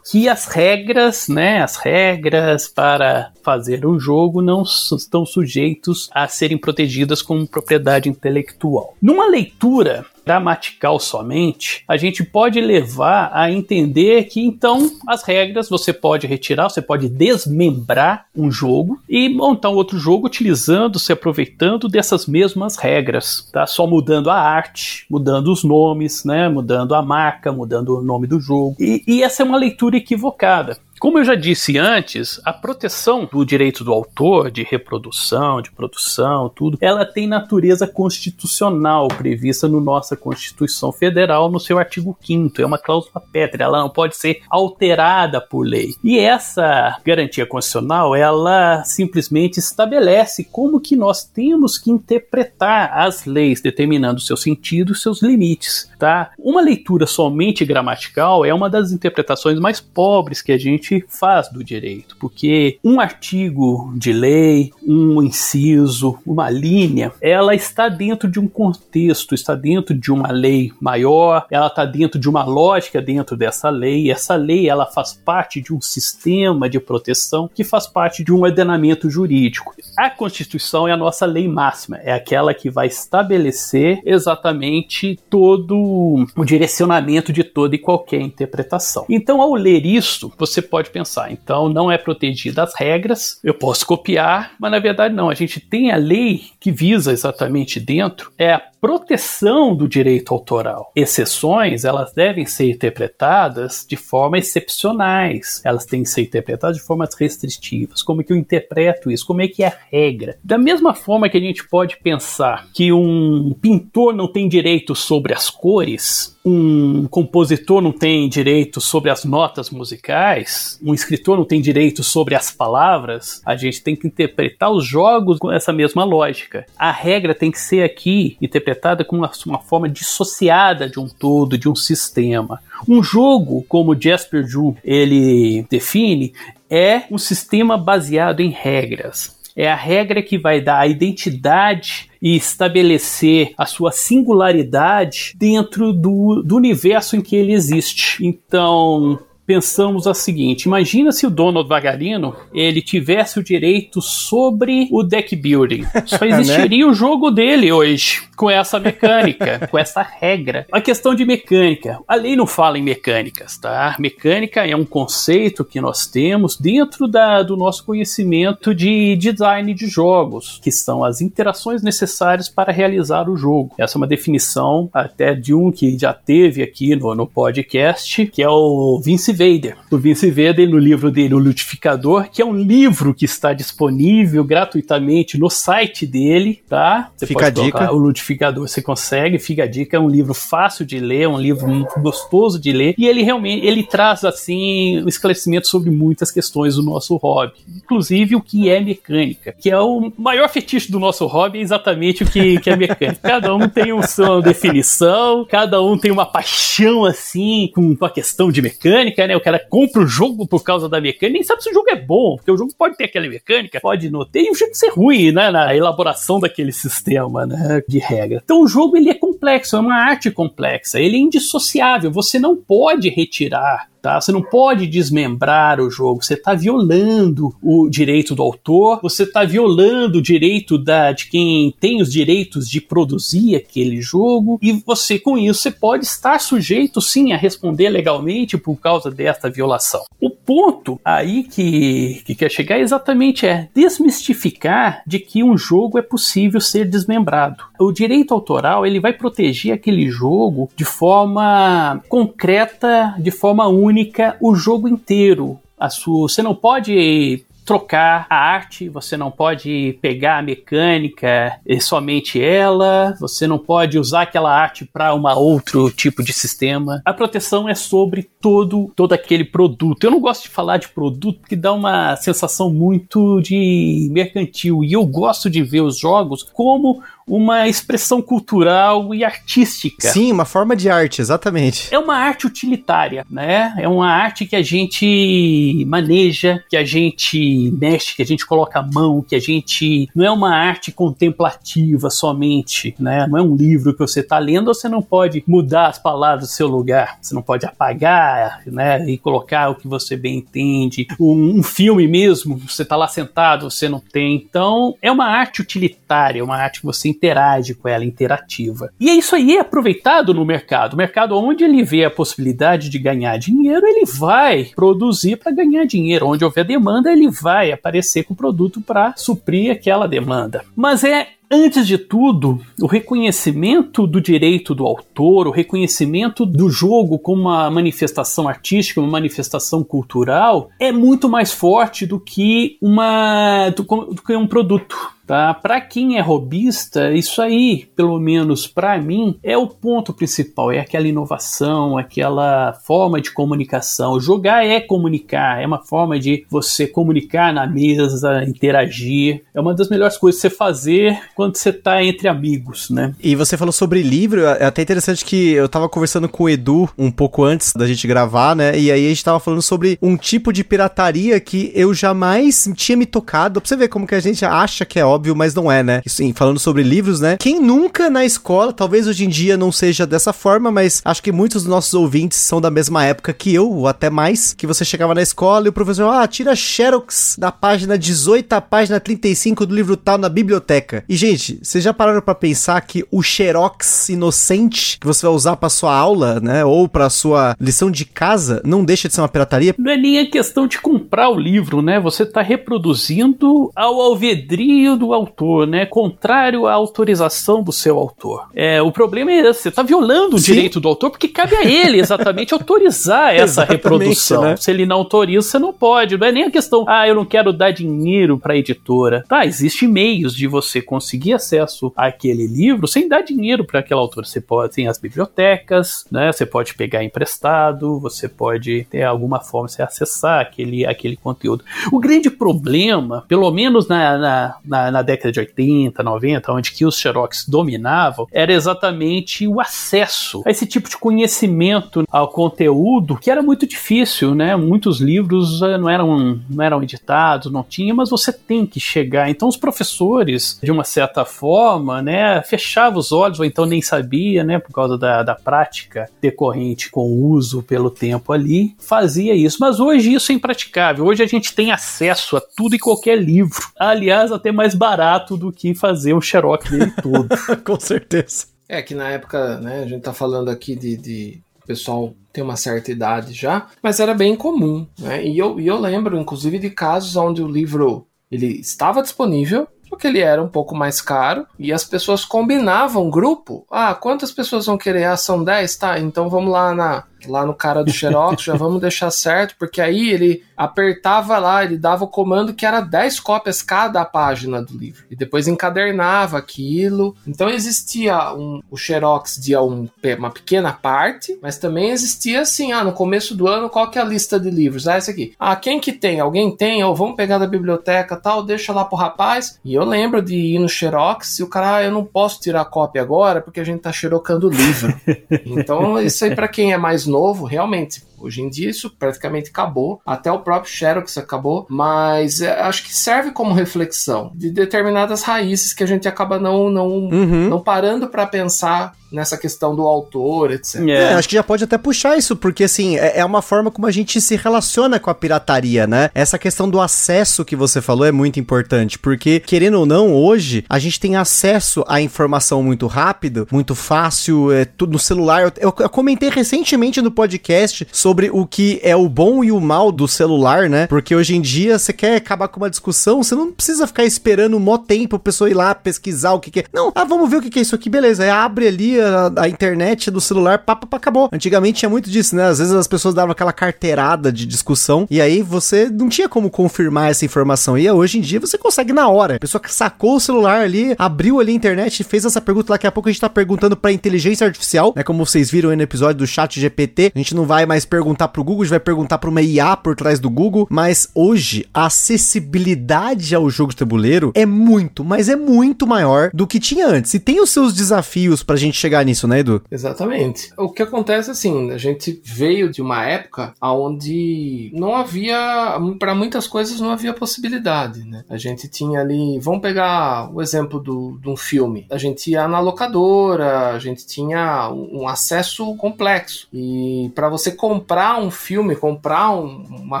que as regras, né, as regras para fazer um jogo não estão sujeitos a serem protegidas como propriedade intelectual. Numa leitura gramatical somente, a gente pode levar a entender que então as regras você pode retirar, você pode desmembrar um jogo e montar um outro jogo utilizando, se aproveitando dessas mesmas regras, tá? Só mudando a arte, mudando os nomes, né? Mudando a marca, mudando o nome do jogo. E, e essa é uma leitura equivocada. Como eu já disse antes, a proteção do direito do autor, de reprodução, de produção, tudo, ela tem natureza constitucional prevista no nossa Constituição Federal, no seu artigo 5 É uma cláusula pétrea, ela não pode ser alterada por lei. E essa garantia constitucional, ela simplesmente estabelece como que nós temos que interpretar as leis, determinando seu sentido e seus limites, tá? Uma leitura somente gramatical é uma das interpretações mais pobres que a gente faz do direito, porque um artigo de lei, um inciso, uma linha, ela está dentro de um contexto, está dentro de uma lei maior, ela está dentro de uma lógica dentro dessa lei, essa lei ela faz parte de um sistema de proteção que faz parte de um ordenamento jurídico. A Constituição é a nossa lei máxima, é aquela que vai estabelecer exatamente todo o direcionamento de toda e qualquer interpretação. Então, ao ler isso, você pode pensar. Então, não é protegida as regras, eu posso copiar, mas na verdade não. A gente tem a lei que visa exatamente dentro é a proteção do direito autoral. Exceções, elas devem ser interpretadas de forma excepcionais. Elas têm que ser interpretadas de formas restritivas. Como é que eu interpreto isso? Como é que é a regra? Da mesma forma que a gente pode pensar que um pintor não tem direito sobre as cores, um compositor não tem direito sobre as notas musicais, um escritor não tem direito sobre as palavras, a gente tem que interpretar os jogos com essa mesma lógica. A regra tem que ser aqui interpretada como uma, forma dissociada de um todo, de um sistema. Um jogo, como Jasper Ju ele define, é um sistema baseado em regras. É a regra que vai dar a identidade e estabelecer a sua singularidade dentro do, do universo em que ele existe. Então, pensamos a seguinte: imagina se o Donald Vagarino ele tivesse o direito sobre o deck building. Só <laughs> existiria né? o jogo dele hoje com essa mecânica, <laughs> com essa regra. A questão de mecânica. A lei não fala em mecânicas, tá? Mecânica é um conceito que nós temos dentro da, do nosso conhecimento de design de jogos, que são as interações necessárias para realizar o jogo. Essa é uma definição até de um que já teve aqui no, no podcast, que é o Vince Vader. O Vince Vader, no livro dele, O Lutificador, que é um livro que está disponível gratuitamente no site dele, tá? Você Fica a dica. O Lutificador, você consegue. Fica a dica, é um livro fácil de ler, um livro muito gostoso de ler. E ele realmente, ele traz, assim, um esclarecimento sobre muitas questões do nosso hobby. Inclusive o que é mecânica, que é o maior fetiche do nosso hobby, é exatamente o que, que é mecânica. <laughs> Cada um tem uma sua definição, cada um tem uma paixão, assim, com a questão de mecânica, né? O cara compra o jogo por causa da mecânica, nem sabe se o jogo é bom, porque o jogo pode ter aquela mecânica, pode não ter, e o jogo ser ruim, né? Na elaboração daquele sistema, né? De regra. Então o jogo ele é complexo, é uma arte complexa, ele é indissociável, você não pode retirar Tá? Você não pode desmembrar o jogo, você está violando o direito do autor, você está violando o direito da, de quem tem os direitos de produzir aquele jogo, e você, com isso, você pode estar sujeito sim a responder legalmente por causa desta violação. O ponto aí que, que quer chegar exatamente é desmistificar de que um jogo é possível ser desmembrado. O direito autoral ele vai proteger aquele jogo de forma concreta, de forma única única o jogo inteiro. Sua, você não pode trocar a arte, você não pode pegar a mecânica e somente ela, você não pode usar aquela arte para um outro tipo de sistema. A proteção é sobre todo todo aquele produto. Eu não gosto de falar de produto porque dá uma sensação muito de mercantil e eu gosto de ver os jogos como uma expressão cultural e artística. Sim, uma forma de arte, exatamente. É uma arte utilitária, né? É uma arte que a gente maneja, que a gente mexe, que a gente coloca a mão, que a gente. Não é uma arte contemplativa somente, né? Não é um livro que você está lendo, você não pode mudar as palavras do seu lugar, você não pode apagar, né? E colocar o que você bem entende. Um, um filme mesmo, você está lá sentado, você não tem. Então, é uma arte utilitária, uma arte que você interage com ela, interativa. E é isso aí é aproveitado no mercado. O mercado onde ele vê a possibilidade de ganhar dinheiro, ele vai produzir para ganhar dinheiro. Onde houver demanda, ele vai aparecer com o produto para suprir aquela demanda. Mas é Antes de tudo, o reconhecimento do direito do autor, o reconhecimento do jogo como uma manifestação artística, uma manifestação cultural, é muito mais forte do que uma do, do que um produto. Tá? Para quem é robista, isso aí, pelo menos para mim, é o ponto principal, é aquela inovação, aquela forma de comunicação. Jogar é comunicar, é uma forma de você comunicar na mesa, interagir. É uma das melhores coisas você fazer quando você tá entre amigos, né? E você falou sobre livro, é até interessante que eu tava conversando com o Edu um pouco antes da gente gravar, né? E aí a gente tava falando sobre um tipo de pirataria que eu jamais tinha me tocado. Pra você ver como que a gente acha que é óbvio, mas não é, né? Sim, falando sobre livros, né? Quem nunca na escola, talvez hoje em dia não seja dessa forma, mas acho que muitos dos nossos ouvintes são da mesma época que eu, ou até mais, que você chegava na escola e o professor, ah, tira xerox da página 18 à página 35 do livro tal na biblioteca. E, gente, vocês já pararam para pensar que o xerox inocente que você vai usar para sua aula, né, ou para sua lição de casa, não deixa de ser uma pirataria? Não é nem a questão de comprar o livro, né? Você tá reproduzindo ao alvedrio do autor, né? Contrário à autorização do seu autor. É, o problema é esse, você tá violando o Sim. direito do autor porque cabe a ele exatamente autorizar <laughs> essa reprodução. Né? Se ele não autoriza, você não pode. Não é nem a questão, ah, eu não quero dar dinheiro para a editora. Tá, existem meios de você conseguir acesso àquele livro sem dar dinheiro para aquela autora. Você pode, tem as bibliotecas, né? Você pode pegar emprestado, você pode ter alguma forma de acessar aquele, aquele conteúdo. O grande problema, pelo menos na, na, na, na década de 80, 90, onde que os Xerox dominavam, era exatamente o acesso a esse tipo de conhecimento ao conteúdo que era muito difícil, né? Muitos livros eh, não eram, não eram editados, não tinha, mas você tem que chegar. Então os professores, de uma certa forma, né, fechavam os olhos ou então nem sabia, né, por causa da, da prática decorrente com o uso pelo tempo ali, fazia isso. Mas hoje isso é impraticável. Hoje a gente tem acesso a tudo e qualquer livro. Aliás, até mais barato do que fazer um xerox dele todo. <laughs> com certeza. É que na época, né, a gente tá falando aqui de, de pessoal tem uma certa idade já, mas era bem comum, né? E eu, e eu lembro, inclusive, de casos onde o livro ele estava disponível, só que ele era um pouco mais caro e as pessoas combinavam grupo. Ah, quantas pessoas vão querer? Ah, são 10? Tá, então vamos lá na lá no cara do Xerox, já vamos deixar certo, porque aí ele apertava lá, ele dava o comando que era 10 cópias cada página do livro. E depois encadernava aquilo. Então existia um, o Xerox de um, uma pequena parte, mas também existia assim, ah, no começo do ano, qual que é a lista de livros? Ah, esse aqui. Ah, quem que tem? Alguém tem? Ou vamos pegar da biblioteca tal, deixa lá pro rapaz. E eu lembro de ir no Xerox e o cara, ah, eu não posso tirar a cópia agora porque a gente tá xerocando o livro. <laughs> então, isso aí para quem é mais novo, realmente, Hoje em dia isso praticamente acabou, até o próprio Xerox acabou, mas é, acho que serve como reflexão de determinadas raízes que a gente acaba não não, uhum. não parando para pensar nessa questão do autor, etc. É. é, acho que já pode até puxar isso, porque assim, é, é uma forma como a gente se relaciona com a pirataria, né? Essa questão do acesso que você falou é muito importante, porque, querendo ou não, hoje a gente tem acesso à informação muito rápido, muito fácil, é tudo no celular. Eu, eu, eu comentei recentemente no podcast sobre o que é o bom e o mal do celular, né? Porque hoje em dia você quer acabar com uma discussão, você não precisa ficar esperando um mó tempo a pessoa ir lá pesquisar o que, que é. Não, ah, vamos ver o que, que é isso aqui, beleza. Aí abre ali a, a internet do celular, papo, acabou. Antigamente tinha muito disso, né? Às vezes as pessoas davam aquela carteirada de discussão e aí você não tinha como confirmar essa informação. E hoje em dia você consegue na hora. A pessoa que sacou o celular ali, abriu ali a internet fez essa pergunta. Daqui a pouco a gente tá perguntando pra inteligência artificial, né? Como vocês viram aí no episódio do chat GPT. A gente não vai mais perguntar pro Google, a gente vai perguntar pra uma IA por trás do Google. Mas hoje a acessibilidade ao jogo de tabuleiro é muito, mas é muito maior do que tinha antes. E tem os seus desafios pra gente chegar nisso, né, Edu? Exatamente. O que acontece assim, a gente veio de uma época onde não havia, para muitas coisas não havia possibilidade, né? A gente tinha ali, vamos pegar o exemplo do, de um filme. A gente ia na locadora, a gente tinha um acesso complexo. E para você comprar um filme, comprar um, uma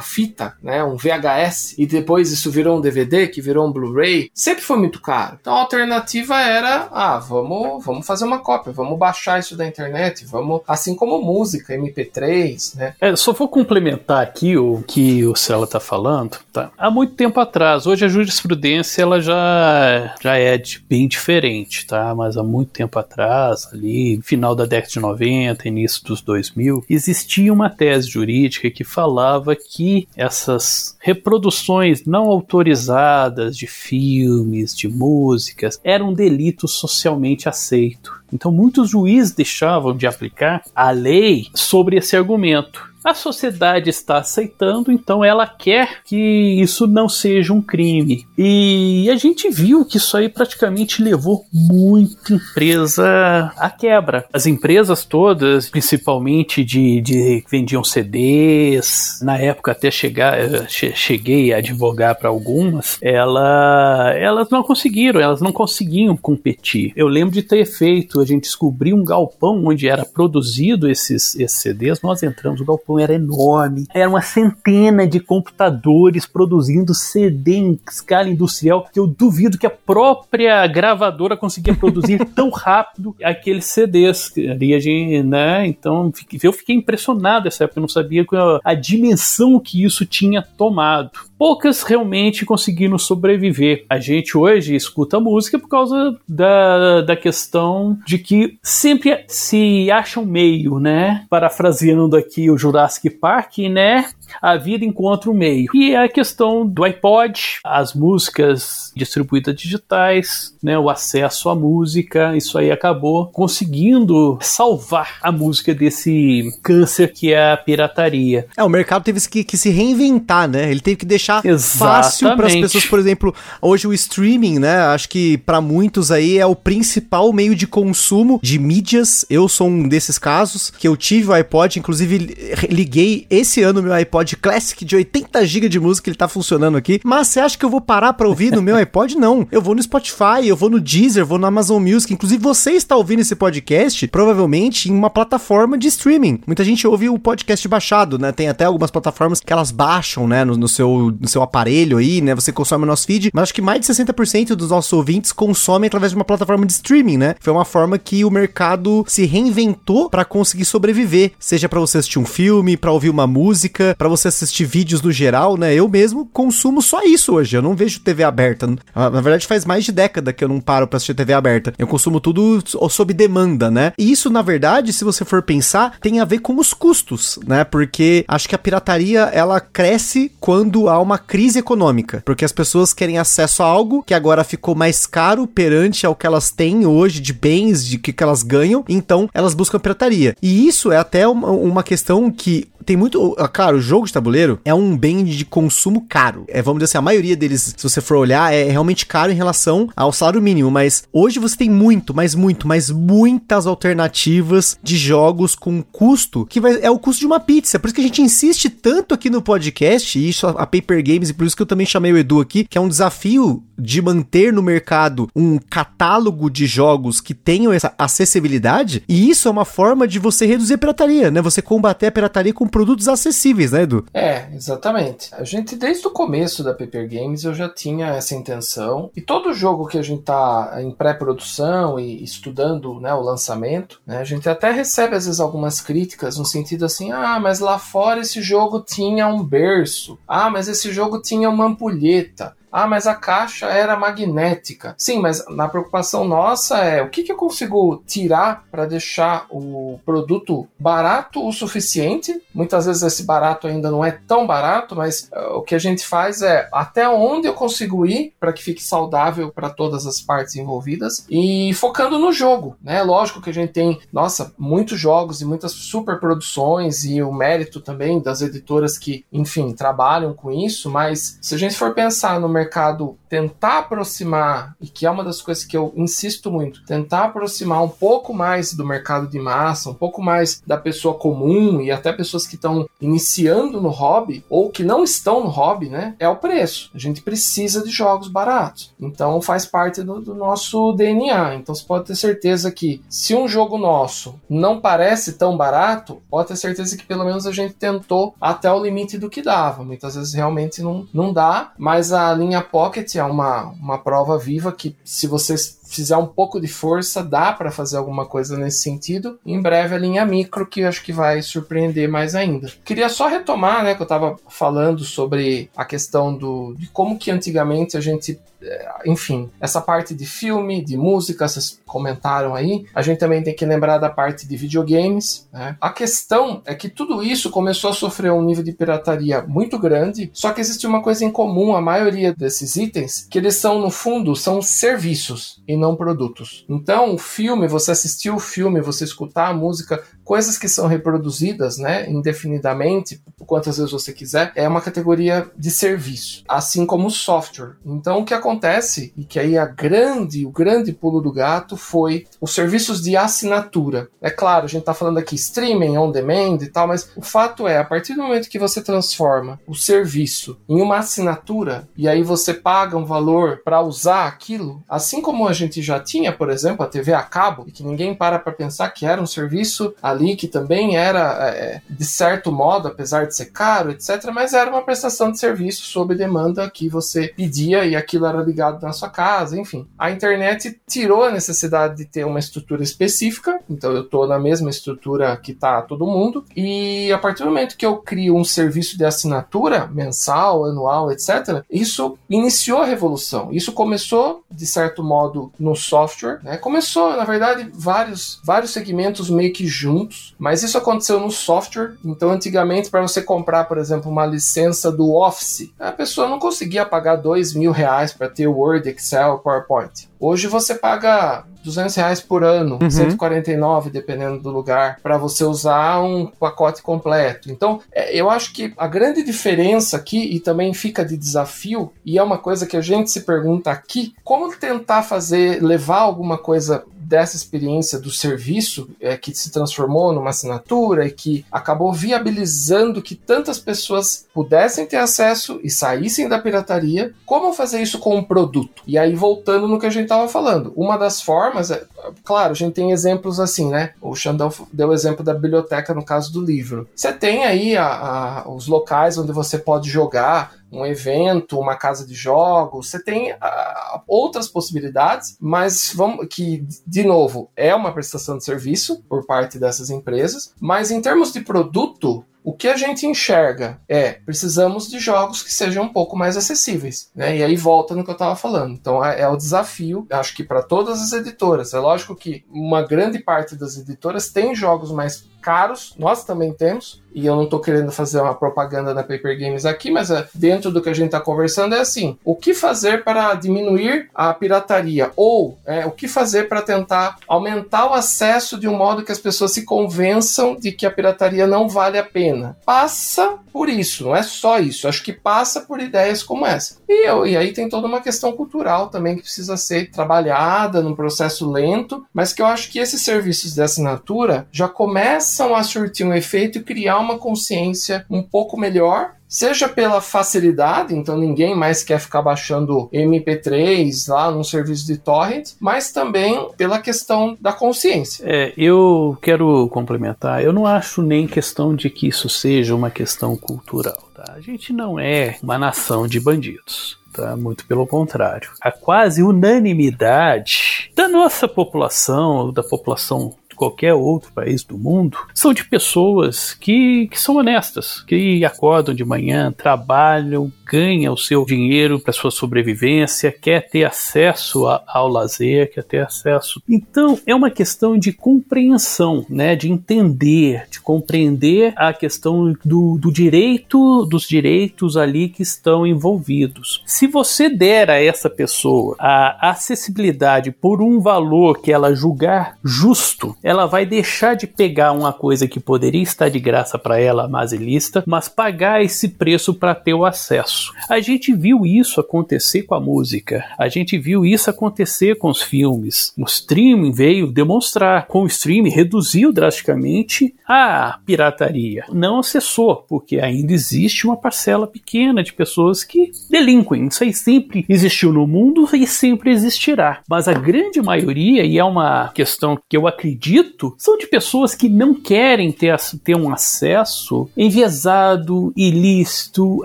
fita, né, um VHS, e depois isso virou um DVD, que virou um Blu-ray, sempre foi muito caro. Então a alternativa era, ah, vamos, vamos fazer uma cópia, vamos baixar isso da internet, vamos, assim como música, MP3, né? É, só vou complementar aqui o que o Cela tá falando, tá? Há muito tempo atrás, hoje a jurisprudência ela já, já é de, bem diferente, tá? Mas há muito tempo atrás, ali, final da década de 90, início dos 2000, existia uma tese jurídica que falava que essas reproduções não autorizadas de filmes, de músicas, eram um delito socialmente aceito. Então muitos juízes deixavam de aplicar a lei sobre esse argumento A sociedade está aceitando, então ela quer que isso não seja um crime. E a gente viu que isso aí praticamente levou muita empresa à quebra. As empresas todas, principalmente de, de que vendiam CDs, na época até chegar, eh, cheguei a advogar para algumas, ela, elas não conseguiram, elas não conseguiam competir. Eu lembro de ter feito, a gente descobriu um galpão onde era produzido esses, esses CDs, nós entramos, o galpão era enorme, era uma centena de computadores produzindo CD em escala industrial, que eu duvido que a própria gravadora conseguia produzir <laughs> tão rápido aqueles CDs. E a gente, né, então eu fiquei impressionado nessa época, eu não sabia a dimensão que isso tinha tomado poucas realmente conseguiram sobreviver. A gente hoje escuta música por causa da, da questão de que sempre se acha um meio, né? Parafraseando aqui o Jurassic Park, né? A vida encontra um meio. E é a questão do iPod, as músicas distribuídas digitais, né? O acesso à música, isso aí acabou conseguindo salvar a música desse câncer que é a pirataria. É, o mercado teve que, que se reinventar, né? Ele teve que deixar deixar Exatamente. fácil para as pessoas, por exemplo, hoje o streaming, né? Acho que para muitos aí é o principal meio de consumo de mídias. Eu sou um desses casos que eu tive o iPod, inclusive liguei esse ano meu iPod Classic de 80 GB de música, ele tá funcionando aqui. Mas você acha que eu vou parar para ouvir no meu <laughs> iPod? Não. Eu vou no Spotify, eu vou no Deezer, vou no Amazon Music. Inclusive você está ouvindo esse podcast provavelmente em uma plataforma de streaming. Muita gente ouve o podcast baixado, né? Tem até algumas plataformas que elas baixam, né, no, no seu no seu aparelho aí, né? Você consome o nosso feed, mas acho que mais de 60% dos nossos ouvintes consomem através de uma plataforma de streaming, né? Foi uma forma que o mercado se reinventou para conseguir sobreviver, seja para você assistir um filme, para ouvir uma música, para você assistir vídeos no geral, né? Eu mesmo consumo só isso hoje. Eu não vejo TV aberta. Na verdade, faz mais de década que eu não paro para assistir TV aberta. Eu consumo tudo sob demanda, né? E isso, na verdade, se você for pensar, tem a ver com os custos, né? Porque acho que a pirataria ela cresce quando há uma crise econômica, porque as pessoas querem acesso a algo que agora ficou mais caro perante ao que elas têm hoje de bens, de que, que elas ganham, então elas buscam pirataria. E isso é até uma, questão que tem muito. Ah, claro, jogo de tabuleiro é um bem de consumo caro. É, vamos dizer assim, a maioria deles, se você for olhar, é realmente caro em relação ao salário mínimo. Mas hoje você tem muito, mas muito, mas muitas alternativas de jogos com custo que vai, é o custo de uma pizza. Por isso que a gente insiste tanto aqui no podcast, e isso a Paper Games, e por isso que eu também chamei o Edu aqui, que é um desafio de manter no mercado um catálogo de jogos que tenham essa acessibilidade. E isso é uma forma de você reduzir a pirataria, né? Você combater a pirataria com produtos acessíveis, né, É, exatamente. A gente, desde o começo da Paper Games, eu já tinha essa intenção. E todo jogo que a gente tá em pré-produção e estudando né, o lançamento, né, a gente até recebe às vezes algumas críticas no sentido assim: ah, mas lá fora esse jogo tinha um berço. Ah, mas esse jogo tinha uma ampulheta. Ah, mas a caixa era magnética. Sim, mas na preocupação nossa é o que, que eu consigo tirar para deixar o produto barato o suficiente. Muitas vezes esse barato ainda não é tão barato, mas uh, o que a gente faz é até onde eu consigo ir para que fique saudável para todas as partes envolvidas e focando no jogo, né? Lógico que a gente tem, nossa, muitos jogos e muitas super produções e o mérito também das editoras que, enfim, trabalham com isso, mas se a gente for pensar no mercado mercado tentar aproximar, e que é uma das coisas que eu insisto muito, tentar aproximar um pouco mais do mercado de massa, um pouco mais da pessoa comum e até pessoas que estão iniciando no hobby ou que não estão no hobby, né? É o preço. A gente precisa de jogos baratos. Então faz parte do, do nosso DNA. Então você pode ter certeza que se um jogo nosso não parece tão barato, pode ter certeza que pelo menos a gente tentou até o limite do que dava. Muitas vezes realmente não, não dá, mas a linha linha Pocket é uma, uma prova viva que, se vocês fizer um pouco de força, dá para fazer alguma coisa nesse sentido. Em breve a linha micro, que acho que vai surpreender mais ainda. Queria só retomar, né, que eu estava falando sobre a questão do, de como que antigamente a gente eh, enfim, essa parte de filme, de música, vocês comentaram aí. A gente também tem que lembrar da parte de videogames. Né? A questão é que tudo isso começou a sofrer um nível de pirataria muito grande, só que existe uma coisa em comum, a maioria desses itens, que eles são, no fundo, são serviços e produtos. Então, o filme, você assistir o filme, você escutar a música, coisas que são reproduzidas, né, indefinidamente, quantas vezes você quiser, é uma categoria de serviço, assim como o software. Então, o que acontece, e que aí a grande, o grande pulo do gato foi os serviços de assinatura. É claro, a gente está falando aqui streaming, on demand e tal, mas o fato é, a partir do momento que você transforma o serviço em uma assinatura e aí você paga um valor para usar aquilo, assim como a gente já tinha, por exemplo, a TV a cabo, e que ninguém para para pensar que era um serviço ali que também era, é, de certo modo, apesar de ser caro, etc., mas era uma prestação de serviço sob demanda que você pedia e aquilo era ligado na sua casa, enfim. A internet tirou a necessidade de ter uma estrutura específica, então eu estou na mesma estrutura que está todo mundo, e a partir do momento que eu crio um serviço de assinatura mensal, anual, etc., isso iniciou a revolução. Isso começou, de certo modo, no software, né? Começou, na verdade, vários, vários segmentos meio que juntos, mas isso aconteceu no software. Então, antigamente, para você comprar, por exemplo, uma licença do Office, a pessoa não conseguia pagar dois mil reais para ter Word, Excel, PowerPoint. Hoje você paga 200 reais por ano, uhum. 149 dependendo do lugar, para você usar um pacote completo. Então, é, eu acho que a grande diferença aqui, e também fica de desafio, e é uma coisa que a gente se pergunta aqui, como tentar fazer, levar alguma coisa dessa experiência do serviço é, que se transformou numa assinatura e que acabou viabilizando que tantas pessoas pudessem ter acesso e saíssem da pirataria, como fazer isso com um produto? E aí, voltando no que a gente estava falando, uma das formas, é, claro, a gente tem exemplos assim, né? O Xandão deu o exemplo da biblioteca no caso do livro. Você tem aí a, a, os locais onde você pode jogar um evento, uma casa de jogos, você tem uh, outras possibilidades, mas vamos que de novo é uma prestação de serviço por parte dessas empresas, mas em termos de produto, o que a gente enxerga é precisamos de jogos que sejam um pouco mais acessíveis, né? E aí volta no que eu estava falando. Então é, é, o desafio, acho que para todas as editoras. É lógico que uma grande parte das editoras tem jogos mais caros, nós também temos, e eu não estou querendo fazer uma propaganda da Paper Games aqui, mas é, dentro do que a gente está conversando é assim: o que fazer para diminuir a pirataria? Ou é, o que fazer para tentar aumentar o acesso de um modo que as pessoas se convençam de que a pirataria não vale a pena? Passa por isso, não é só isso. Acho que passa por ideias como essa. E, eu, e aí tem toda uma questão cultural também que precisa ser trabalhada num processo lento, mas que eu acho que esses serviços de assinatura já começam começam a surtir um efeito e criar uma consciência um pouco melhor seja pela facilidade, então ninguém mais quer ficar baixando MP3 lá num serviço de torrent, mas também pela questão da consciência. É, eu quero complementar, eu não acho nem questão de que isso seja uma questão cultural, tá? A gente não é uma nação de bandidos. Tá? Muito pelo contrário. A quase unanimidade da nossa população, da população qualquer outro país do mundo, são de pessoas que, que são honestas, que acordam de manhã, trabalham, ganha o seu dinheiro para sua sobrevivência, quer ter acesso a, ao lazer, quer ter acesso. Então, é uma questão de compreensão, né, de entender, de compreender a questão do, do direito, dos direitos ali que estão envolvidos. Se você der a essa pessoa a acessibilidade por um valor que ela julgar justo, ela vai deixar de pegar uma coisa que poderia estar de graça para ela, mas ilícita, mas pagar esse preço para ter o acesso. A gente viu isso acontecer com a música, a gente viu isso acontecer com os filmes. O streaming veio demonstrar, com o streaming reduziu drasticamente a pirataria. Não acessou, porque ainda existe uma parcela pequena de pessoas que delinquem. Isso aí sempre existiu no mundo e sempre existirá. Mas a grande maioria, e é uma questão que eu acredito, são de pessoas que não querem ter, ter um acesso enviesado, ilícito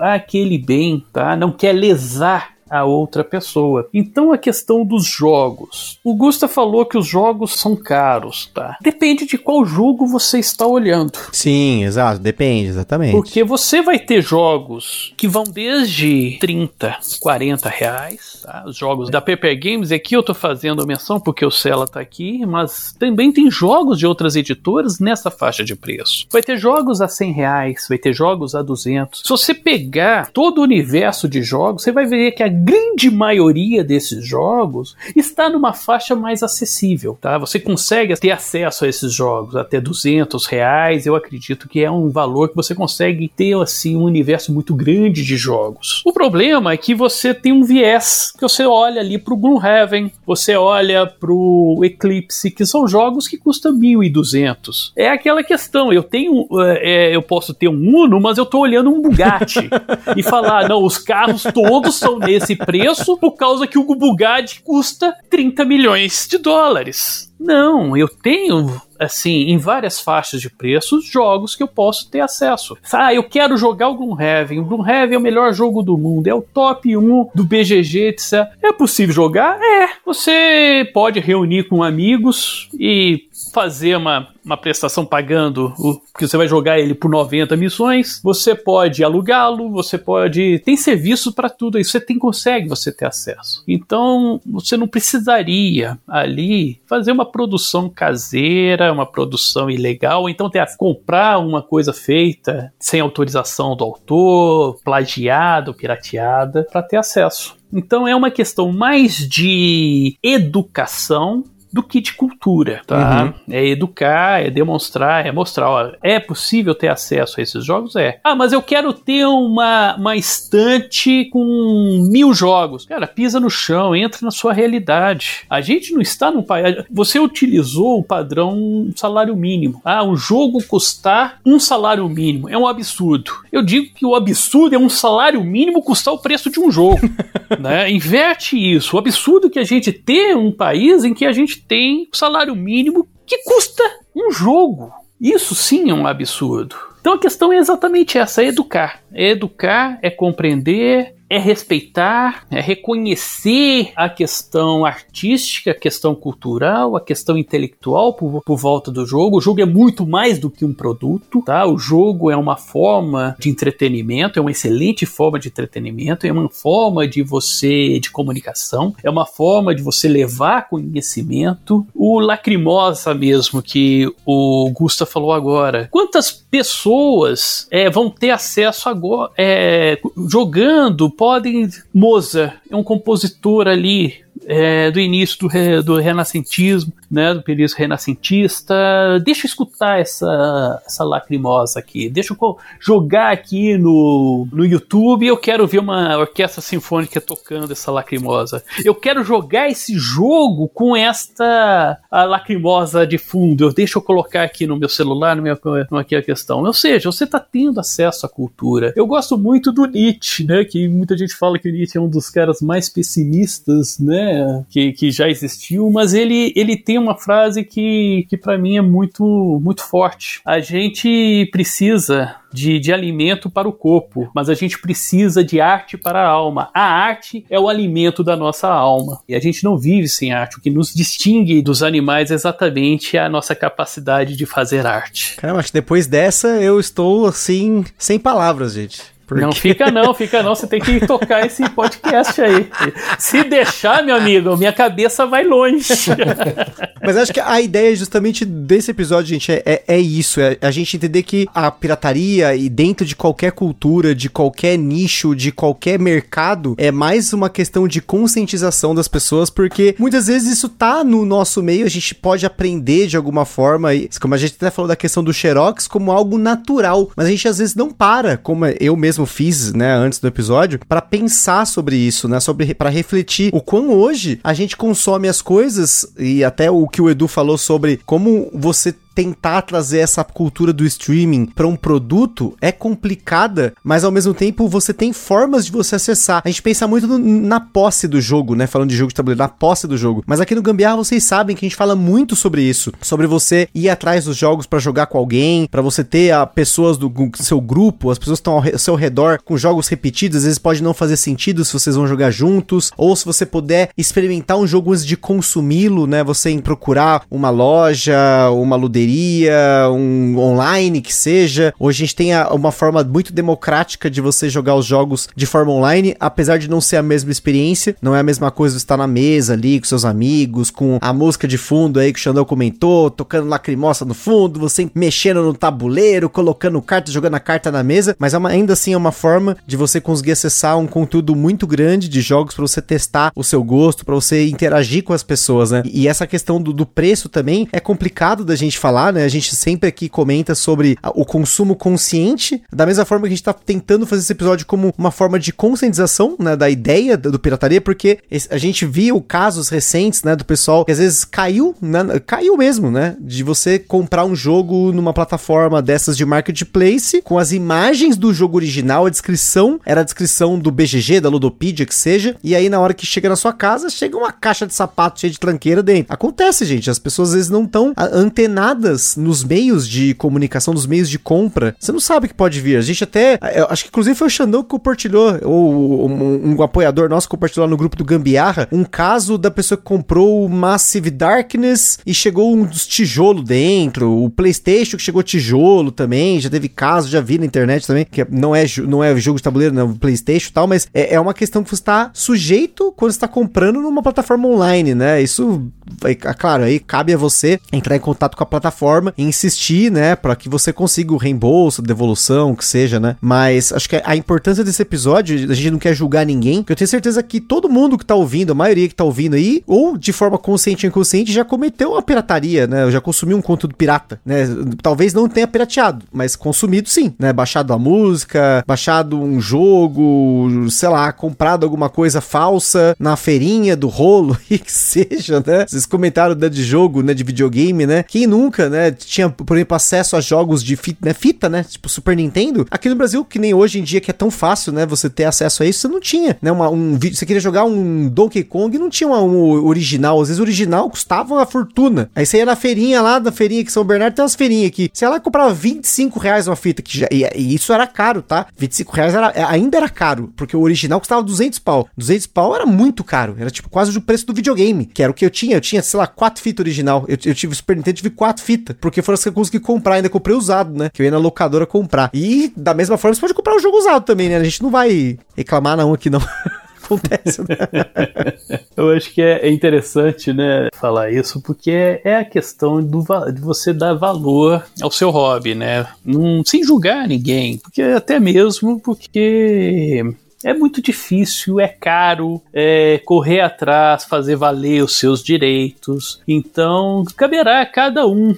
àquele bem tá? Não quer lesar a outra pessoa. Então a questão dos jogos. O Gusta falou que os jogos são caros, tá? Depende de qual jogo você está olhando. Sim, exato, depende, exatamente. Porque você vai ter jogos que vão desde 30, 40 reais, tá? Os jogos da Pepper Games, aqui eu tô fazendo menção porque o Cela tá aqui, mas também tem jogos de outras editoras nessa faixa de preço. Vai ter jogos a 100 reais, vai ter jogos a 200. Se você pegar todo o universo de jogos, você vai ver que a grande maioria desses jogos está numa faixa mais acessível, tá? Você consegue ter acesso a esses jogos até 200 reais, eu acredito que é um valor que você consegue ter, assim, um universo muito grande de jogos. O problema é que você tem um viés, que você olha ali pro Gloomhaven, você olha pro Eclipse, que são jogos que custam 1.200. É aquela questão, eu tenho, é, eu posso ter um Uno, mas eu tô olhando um Bugatti <laughs> e falar, não, os carros todos são nesse preço por causa que o Bugatti custa 30 milhões de dólares. Não, eu tenho assim, em várias faixas de preços, jogos que eu posso ter acesso. Ah, eu quero jogar o Gloomhaven. O Gloomhaven é o melhor jogo do mundo, é o top 1 do BGG, etc. É possível jogar? É. Você pode reunir com amigos e fazer uma, uma prestação pagando o você vai jogar ele por 90 missões. Você pode alugá-lo, você pode. Tem serviço para tudo aí. Você tem, consegue você ter acesso. Então você não precisaria ali fazer uma produção caseira, uma produção ilegal, então ter, comprar uma coisa feita sem autorização do autor, plagiada ou pirateada, para ter acesso. Então é uma questão mais de educação do que de cultura, tá? Uhum. É educar, é demonstrar, é mostrar, ó, é possível ter acesso a esses jogos? É. Ah, mas eu quero ter uma, uma estante com mil jogos. Cara, pisa no chão, entra na sua realidade. A gente não está num país... Você utilizou o padrão salário mínimo. Ah, um jogo custar um salário mínimo. É um absurdo. Eu digo que o absurdo é um salário mínimo custar o preço de um jogo. <laughs> né? Inverte isso. O absurdo é que a gente tem um país em que a gente tem o salário mínimo que custa um jogo. Isso sim é um absurdo. Então a questão é exatamente essa: é educar. É educar, é compreender, é respeitar, é reconhecer a questão artística, a questão cultural, a questão intelectual por, por, volta do jogo. O jogo é muito mais do que um produto, tá? O jogo é uma forma de entretenimento, é uma excelente forma de entretenimento, é uma forma de você de comunicação, é uma forma de você levar conhecimento. O lacrimosa mesmo que o Gusta falou agora. Quantas pessoas é, vão ter acesso agora é, jogando podem. Mozart é um compositor ali é, do início do, do renascentismo, né, do período renascentista. Deixa eu escutar essa, essa lacrimosa aqui. Deixa eu jogar aqui no, no YouTube. Eu quero ver uma orquestra sinfônica tocando essa lacrimosa. Eu quero jogar esse jogo com esta lacrimosa de fundo. Eu deixo eu colocar aqui no meu celular, no meu aqui a questão. Ou seja, você está tendo acesso à cultura. Eu gosto muito do Nietzsche, né, que muita gente fala que o Nietzsche é um dos caras mais pessimistas, né, que, que já existiu, mas ele, ele tem uma frase que, que para mim é muito, muito forte. A gente precisa de, de alimento para o corpo, mas a gente precisa de arte para a alma. A arte é o alimento da nossa alma. E a gente não vive sem arte. O que nos distingue dos animais é exatamente a nossa capacidade de fazer arte. Caramba, acho que depois dessa eu estou assim, sem palavras, gente. Porque... Não fica não, fica não. Você tem que tocar esse podcast aí. Se deixar, meu amigo, minha cabeça vai longe. <laughs> Mas acho que a ideia justamente desse episódio, gente, é, é, é isso. É a gente entender que a pirataria e dentro de qualquer cultura, de qualquer nicho, de qualquer mercado, é mais uma questão de conscientização das pessoas, porque muitas vezes isso tá no nosso meio, a gente pode aprender de alguma forma, e, como a gente até falou da questão do Xerox, como algo natural, mas a gente às vezes não para, como eu mesmo mesmo fiz, né, antes do episódio, para pensar sobre isso, né, sobre para refletir o quão hoje a gente consome as coisas e até o que o Edu falou sobre como você tentar trazer essa cultura do streaming para um produto é complicada, mas ao mesmo tempo você tem formas de você acessar. A gente pensa muito no, na posse do jogo, né? Falando de jogo de tabuleiro, na posse do jogo. Mas aqui no Gambiarra vocês sabem que a gente fala muito sobre isso, sobre você ir atrás dos jogos para jogar com alguém, para você ter a pessoas do seu grupo, as pessoas estão ao, ao seu redor com jogos repetidos, às vezes pode não fazer sentido se vocês vão jogar juntos, ou se você puder experimentar um jogo antes de consumi-lo, né? Você em procurar uma loja, uma luderia um online que seja. Hoje a gente tem a, uma forma muito democrática de você jogar os jogos de forma online, apesar de não ser a mesma experiência, não é a mesma coisa estar na mesa ali com seus amigos, com a música de fundo aí que o Xandão comentou, tocando lacrimosa no fundo, você mexendo no tabuleiro, colocando cartas, jogando a carta na mesa, mas é uma, ainda assim é uma forma de você conseguir acessar um conteúdo muito grande de jogos para você testar o seu gosto, para você interagir com as pessoas, né? E essa questão do, do preço também é complicado da gente falar, né? A gente sempre aqui comenta sobre o consumo consciente, da mesma forma que a gente tá tentando fazer esse episódio como uma forma de conscientização, né, da ideia do pirataria, porque a gente viu casos recentes, né, do pessoal que às vezes caiu, né, caiu mesmo, né, de você comprar um jogo numa plataforma dessas de marketplace com as imagens do jogo original, a descrição era a descrição do BGG, da Ludopedia, que seja, e aí na hora que chega na sua casa, chega uma caixa de sapato cheia de tranqueira dentro. Acontece, gente, as pessoas às vezes não estão antenadas nos meios de comunicação, nos meios de compra. Você não sabe o que pode vir. A gente até, eu acho que inclusive foi o Xandão que compartilhou, ou um, um apoiador nosso compartilhou lá no grupo do Gambiarra, um caso da pessoa que comprou o Massive Darkness e chegou um dos tijolos dentro, o PlayStation que chegou tijolo também, já teve caso, já vi na internet também, que não é, não é jogo de tabuleiro, não, PlayStation e tal, mas é, é uma questão que você está sujeito quando está comprando numa plataforma online, né? Isso, é, claro, aí cabe a você entrar em contato com a plataforma e insistir, né, para que você consiga o reembolso, devolução, que seja, né? Mas acho que a importância desse episódio, a gente não quer julgar ninguém, eu tenho certeza que todo mundo que tá ouvindo, a maioria que tá ouvindo aí, ou de forma consciente ou inconsciente, já cometeu uma pirataria, né? Já consumiu um conteúdo pirata, né? Talvez não tenha pirateado, mas consumido sim, né? Baixado a música, baixado um jogo, sei lá, comprado alguma coisa falsa na feirinha do rolo, <laughs> e que seja, né? Vocês comentaram né, de jogo, né? De videogame, né? Quem nunca, né? Tinha, por exemplo, acesso a jogos de fita, né? Fita, né? Tipo Super Nintendo. Aqui no Brasil, que nem hoje em dia, que é tão fácil, né? Você ter acesso a isso, você não tinha, né? Uma, um vídeo, você queria jogar um Donkey Kong, não tinha uma, um original. Às vezes o original custava uma fortuna. Aí você ia na feirinha lá, da feirinha que São Bernardo, tem umas feirinhas aqui. Você ia lá e comprava 25 reais uma fita, que já, e, e, isso era caro, tá? 25 reais era, é, ainda era caro, porque o original custava 200 pau. 200 pau era muito caro, era tipo quase o preço do videogame, que era o que eu tinha. Eu tinha, sei lá, quatro fitas original. Eu, eu tive Super Nintendo, tive quatro fitas, porque foram as que eu consegui comprar. Ainda comprei usado, né? Que eu ia na locadora comprar. E da mesma forma, você pode comprar o um jogo usado também, né? A gente não vai reclamar, não, aqui não. <laughs> acontece, né? <laughs> Eu acho que é interessante, né, falar isso, porque é a questão do, de você dar valor ao seu hobby, né? Não, sem julgar ninguém, porque até mesmo porque é muito difícil, é caro, é correr atrás, fazer valer os seus direitos. Então, caberá a cada um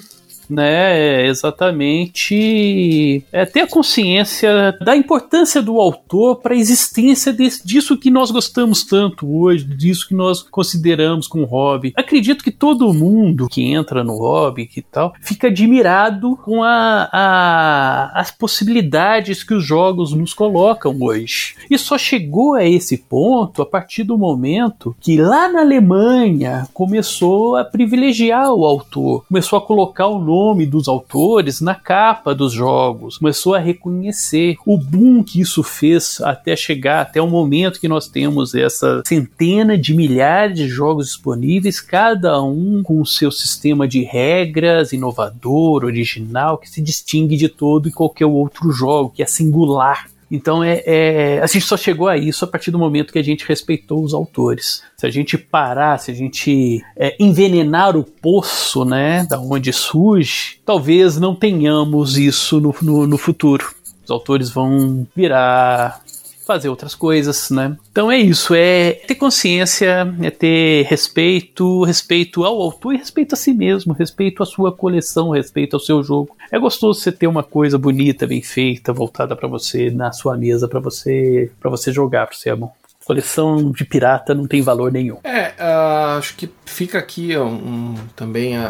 né, exatamente é, ter a consciência da importância do autor para a existência desse, disso que nós gostamos tanto hoje, disso que nós consideramos como hobby. Acredito que todo mundo que entra no hobby que tal fica admirado com a, a, as possibilidades que os jogos nos colocam hoje. E só chegou a esse ponto a partir do momento que lá na Alemanha começou a privilegiar o autor, começou a colocar o nome nome dos autores na capa dos jogos, começou a reconhecer o boom que isso fez até chegar até o momento que nós temos essa centena de milhares de jogos disponíveis, cada um com o seu sistema de regras inovador, original, que se distingue de todo e qualquer outro jogo, que é singular então é, é, a gente só chegou a isso a partir do momento que a gente respeitou os autores. Se a gente parar, se a gente é, envenenar o poço, né, da onde surge, talvez não tenhamos isso no, no, no futuro. Os autores vão virar fazer outras coisas, né? Então é isso, é ter consciência, é ter respeito, respeito ao autor e respeito a si mesmo, respeito à sua coleção, respeito ao seu jogo. É gostoso você ter uma coisa bonita, bem feita, voltada para você na sua mesa para você para você jogar, para você amor coleção de pirata não tem valor nenhum. É, uh, acho que fica aqui um, um, também a,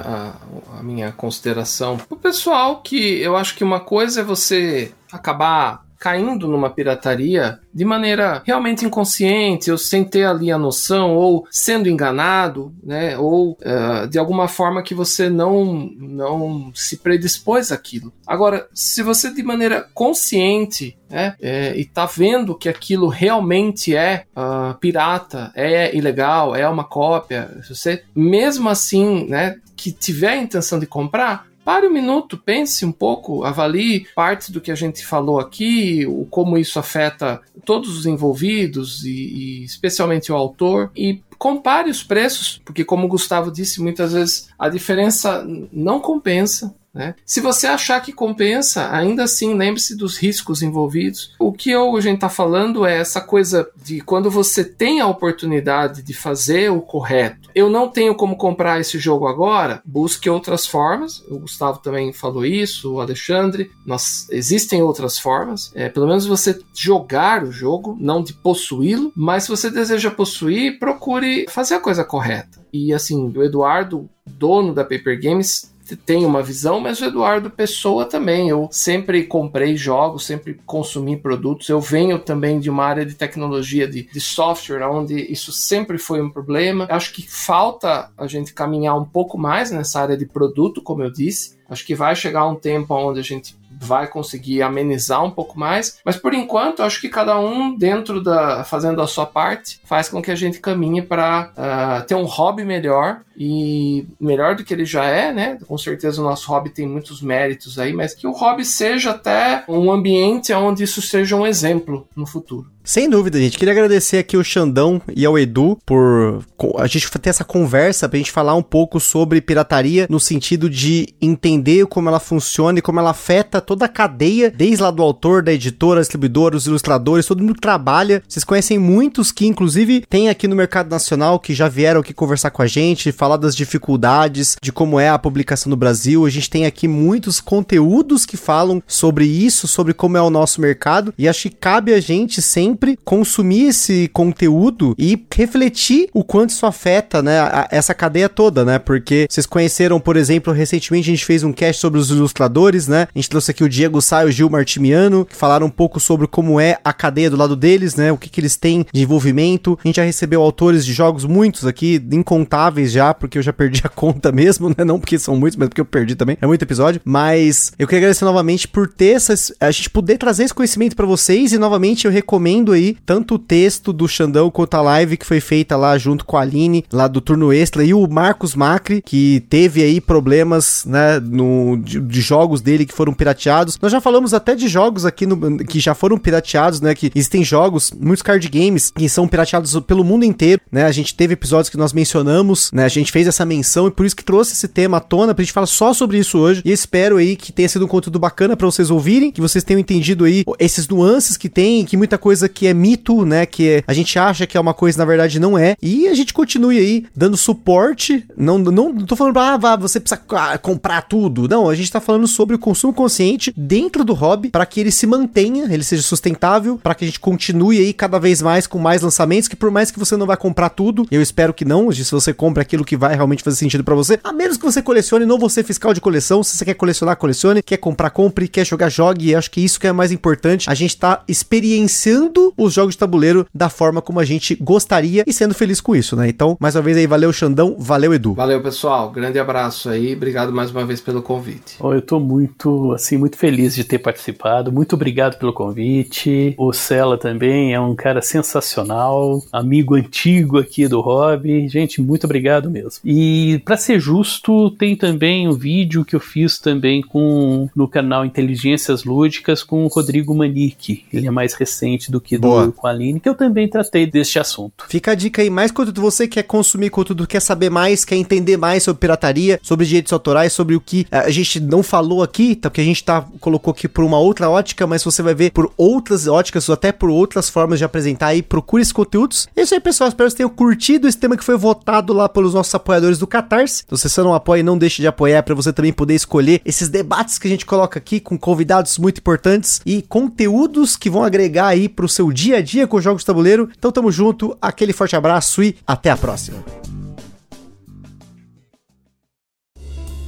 a, a, minha consideração. O pessoal que eu acho que uma coisa é você acabar caindo numa pirataria de maneira realmente inconsciente, ou sem ter ali a noção, ou sendo enganado, né? Ou uh, de alguma forma que você não, não se predispôs àquilo. Agora, se você de maneira consciente né, é, e tá vendo que aquilo realmente é uh, pirata, é ilegal, é uma cópia, se você mesmo assim, né, que tiver a intenção de comprar, pare um minuto, pense um pouco, avalie parte do que a gente falou aqui, o como isso afeta todos os envolvidos e, e especialmente o autor e compare os preços, porque como o Gustavo disse, muitas vezes a diferença não compensa. Né? Se você achar que compensa, ainda assim lembre-se dos riscos envolvidos. O que eu, a gente está falando é essa coisa de quando você tem a oportunidade de fazer o correto. Eu não tenho como comprar esse jogo agora, busque outras formas. O Gustavo também falou isso, o Alexandre. Nós, existem outras formas. É, pelo menos você jogar o jogo, não de possuí-lo. Mas se você deseja possuir, procure fazer a coisa correta. E assim, o Eduardo, dono da Paper Games, tem uma visão, mas o Eduardo Pessoa também. Eu sempre comprei jogos, sempre consumi produtos. Eu venho também de uma área de tecnologia, de, de software, onde isso sempre foi um problema. Acho que falta a gente caminhar um pouco mais nessa área de produto, como eu disse. Acho que vai chegar um tempo onde a gente vai conseguir amenizar um pouco mais, mas por enquanto acho que cada um dentro da fazendo a sua parte faz com que a gente caminhe para uh, ah, ter um hobby melhor e melhor do que ele já é, né? Com certeza o nosso hobby tem muitos méritos aí, mas que o hobby seja até um ambiente onde isso seja um exemplo no futuro. Sem dúvida, gente. Queria agradecer aqui o Xandão e ao Edu por a gente ter essa conversa pra gente falar um pouco sobre pirataria no sentido de entender como ela funciona e como ela afeta toda a cadeia, desde lá do autor, da editora, distribuidora, os ilustradores, todo mundo trabalha. Vocês conhecem muitos que, inclusive, tem aqui no mercado nacional que já vieram aqui conversar com a gente, falar das dificuldades, de como é a publicação no Brasil. A gente tem aqui muitos conteúdos que falam sobre isso, sobre como é o nosso mercado, e acho que cabe a gente sempre consumir esse conteúdo e refletir o quanto isso afeta, né, a, essa cadeia toda, né? Porque vocês conheceram, por exemplo, recentemente a gente fez um cast sobre os ilustradores, né? A gente trouxe aqui o Diego Sá e o Gil Martimiano, que falaram um pouco sobre como é a cadeia do lado deles, né? O que, que eles têm de envolvimento. A gente já recebeu autores de jogos muitos aqui, incontáveis já, porque eu já perdi a conta mesmo, né? Não porque são muitos, mas porque eu perdi também. É muito episódio. Mas eu queria agradecer novamente por ter essas. A gente poder trazer esse conhecimento para vocês. E novamente eu recomendo aí tanto o texto do Xandão quanto a live que foi feita lá junto com a Aline, lá do turno extra, e o Marcos Macri, que teve aí problemas, né? No, de, de jogos dele que foram pirateados. Nós já falamos até de jogos aqui no, que já foram pirateados, né? Que existem jogos, muitos card games, que são pirateados pelo mundo inteiro, né? A gente teve episódios que nós mencionamos, né? A gente fez essa menção e por isso que trouxe esse tema à tona pra gente falar só sobre isso hoje. E espero aí que tenha sido um conteúdo bacana para vocês ouvirem, que vocês tenham entendido aí esses nuances que tem, que muita coisa que é mito, né, que é, a gente acha que é uma coisa, na verdade não é. E a gente continue aí dando suporte, não não, não tô falando ah, vá, você precisa comprar tudo. Não, a gente tá falando sobre o consumo consciente dentro do hobby para que ele se mantenha, ele seja sustentável, para que a gente continue aí cada vez mais com mais lançamentos, que por mais que você não vá comprar tudo, eu espero que não, se você compra aquilo que que vai realmente fazer sentido para você. A menos que você colecione, não você fiscal de coleção. Se você quer colecionar, colecione. Quer comprar, compre. Quer jogar, jogue. E acho que isso que é mais importante. A gente tá experienciando os jogos de tabuleiro da forma como a gente gostaria e sendo feliz com isso, né? Então, mais uma vez aí, valeu Xandão, valeu Edu. Valeu, pessoal. Grande abraço aí. Obrigado mais uma vez pelo convite. Oh, eu tô muito, assim, muito feliz de ter participado. Muito obrigado pelo convite. O Cela também é um cara sensacional, amigo antigo aqui do hobby. Gente, muito obrigado mesmo mesmo. E para ser justo, tem também um vídeo que eu fiz também com no canal Inteligências Lúdicas com o Rodrigo Manique. Ele é mais recente do que do, com a Aline, que eu também tratei deste assunto. Fica a dica aí, mais conteúdo você quer consumir conteúdo, quer saber mais, quer entender mais sobre pirataria, sobre direitos autorais, sobre o que a gente não falou aqui, tá? Porque a gente tá, colocou aqui por uma outra ótica, mas você vai ver por outras óticas ou até por outras formas de apresentar aí, procure esses conteúdos. É isso aí, pessoal. Espero que vocês tenham curtido esse tema que foi votado lá pelos nossos apoiadores do Catarse. Então, se você não apoia, não deixe de apoiar para você também poder escolher esses debates que a gente coloca aqui com convidados muito importantes e conteúdos que vão agregar aí pro seu dia a dia com jogos de tabuleiro. Então, tamo junto, aquele forte abraço e até a próxima.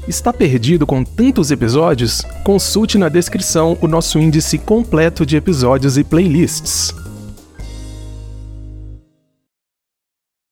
Está perdido com tantos episódios? Consulte na descrição o nosso índice completo de episódios e playlists.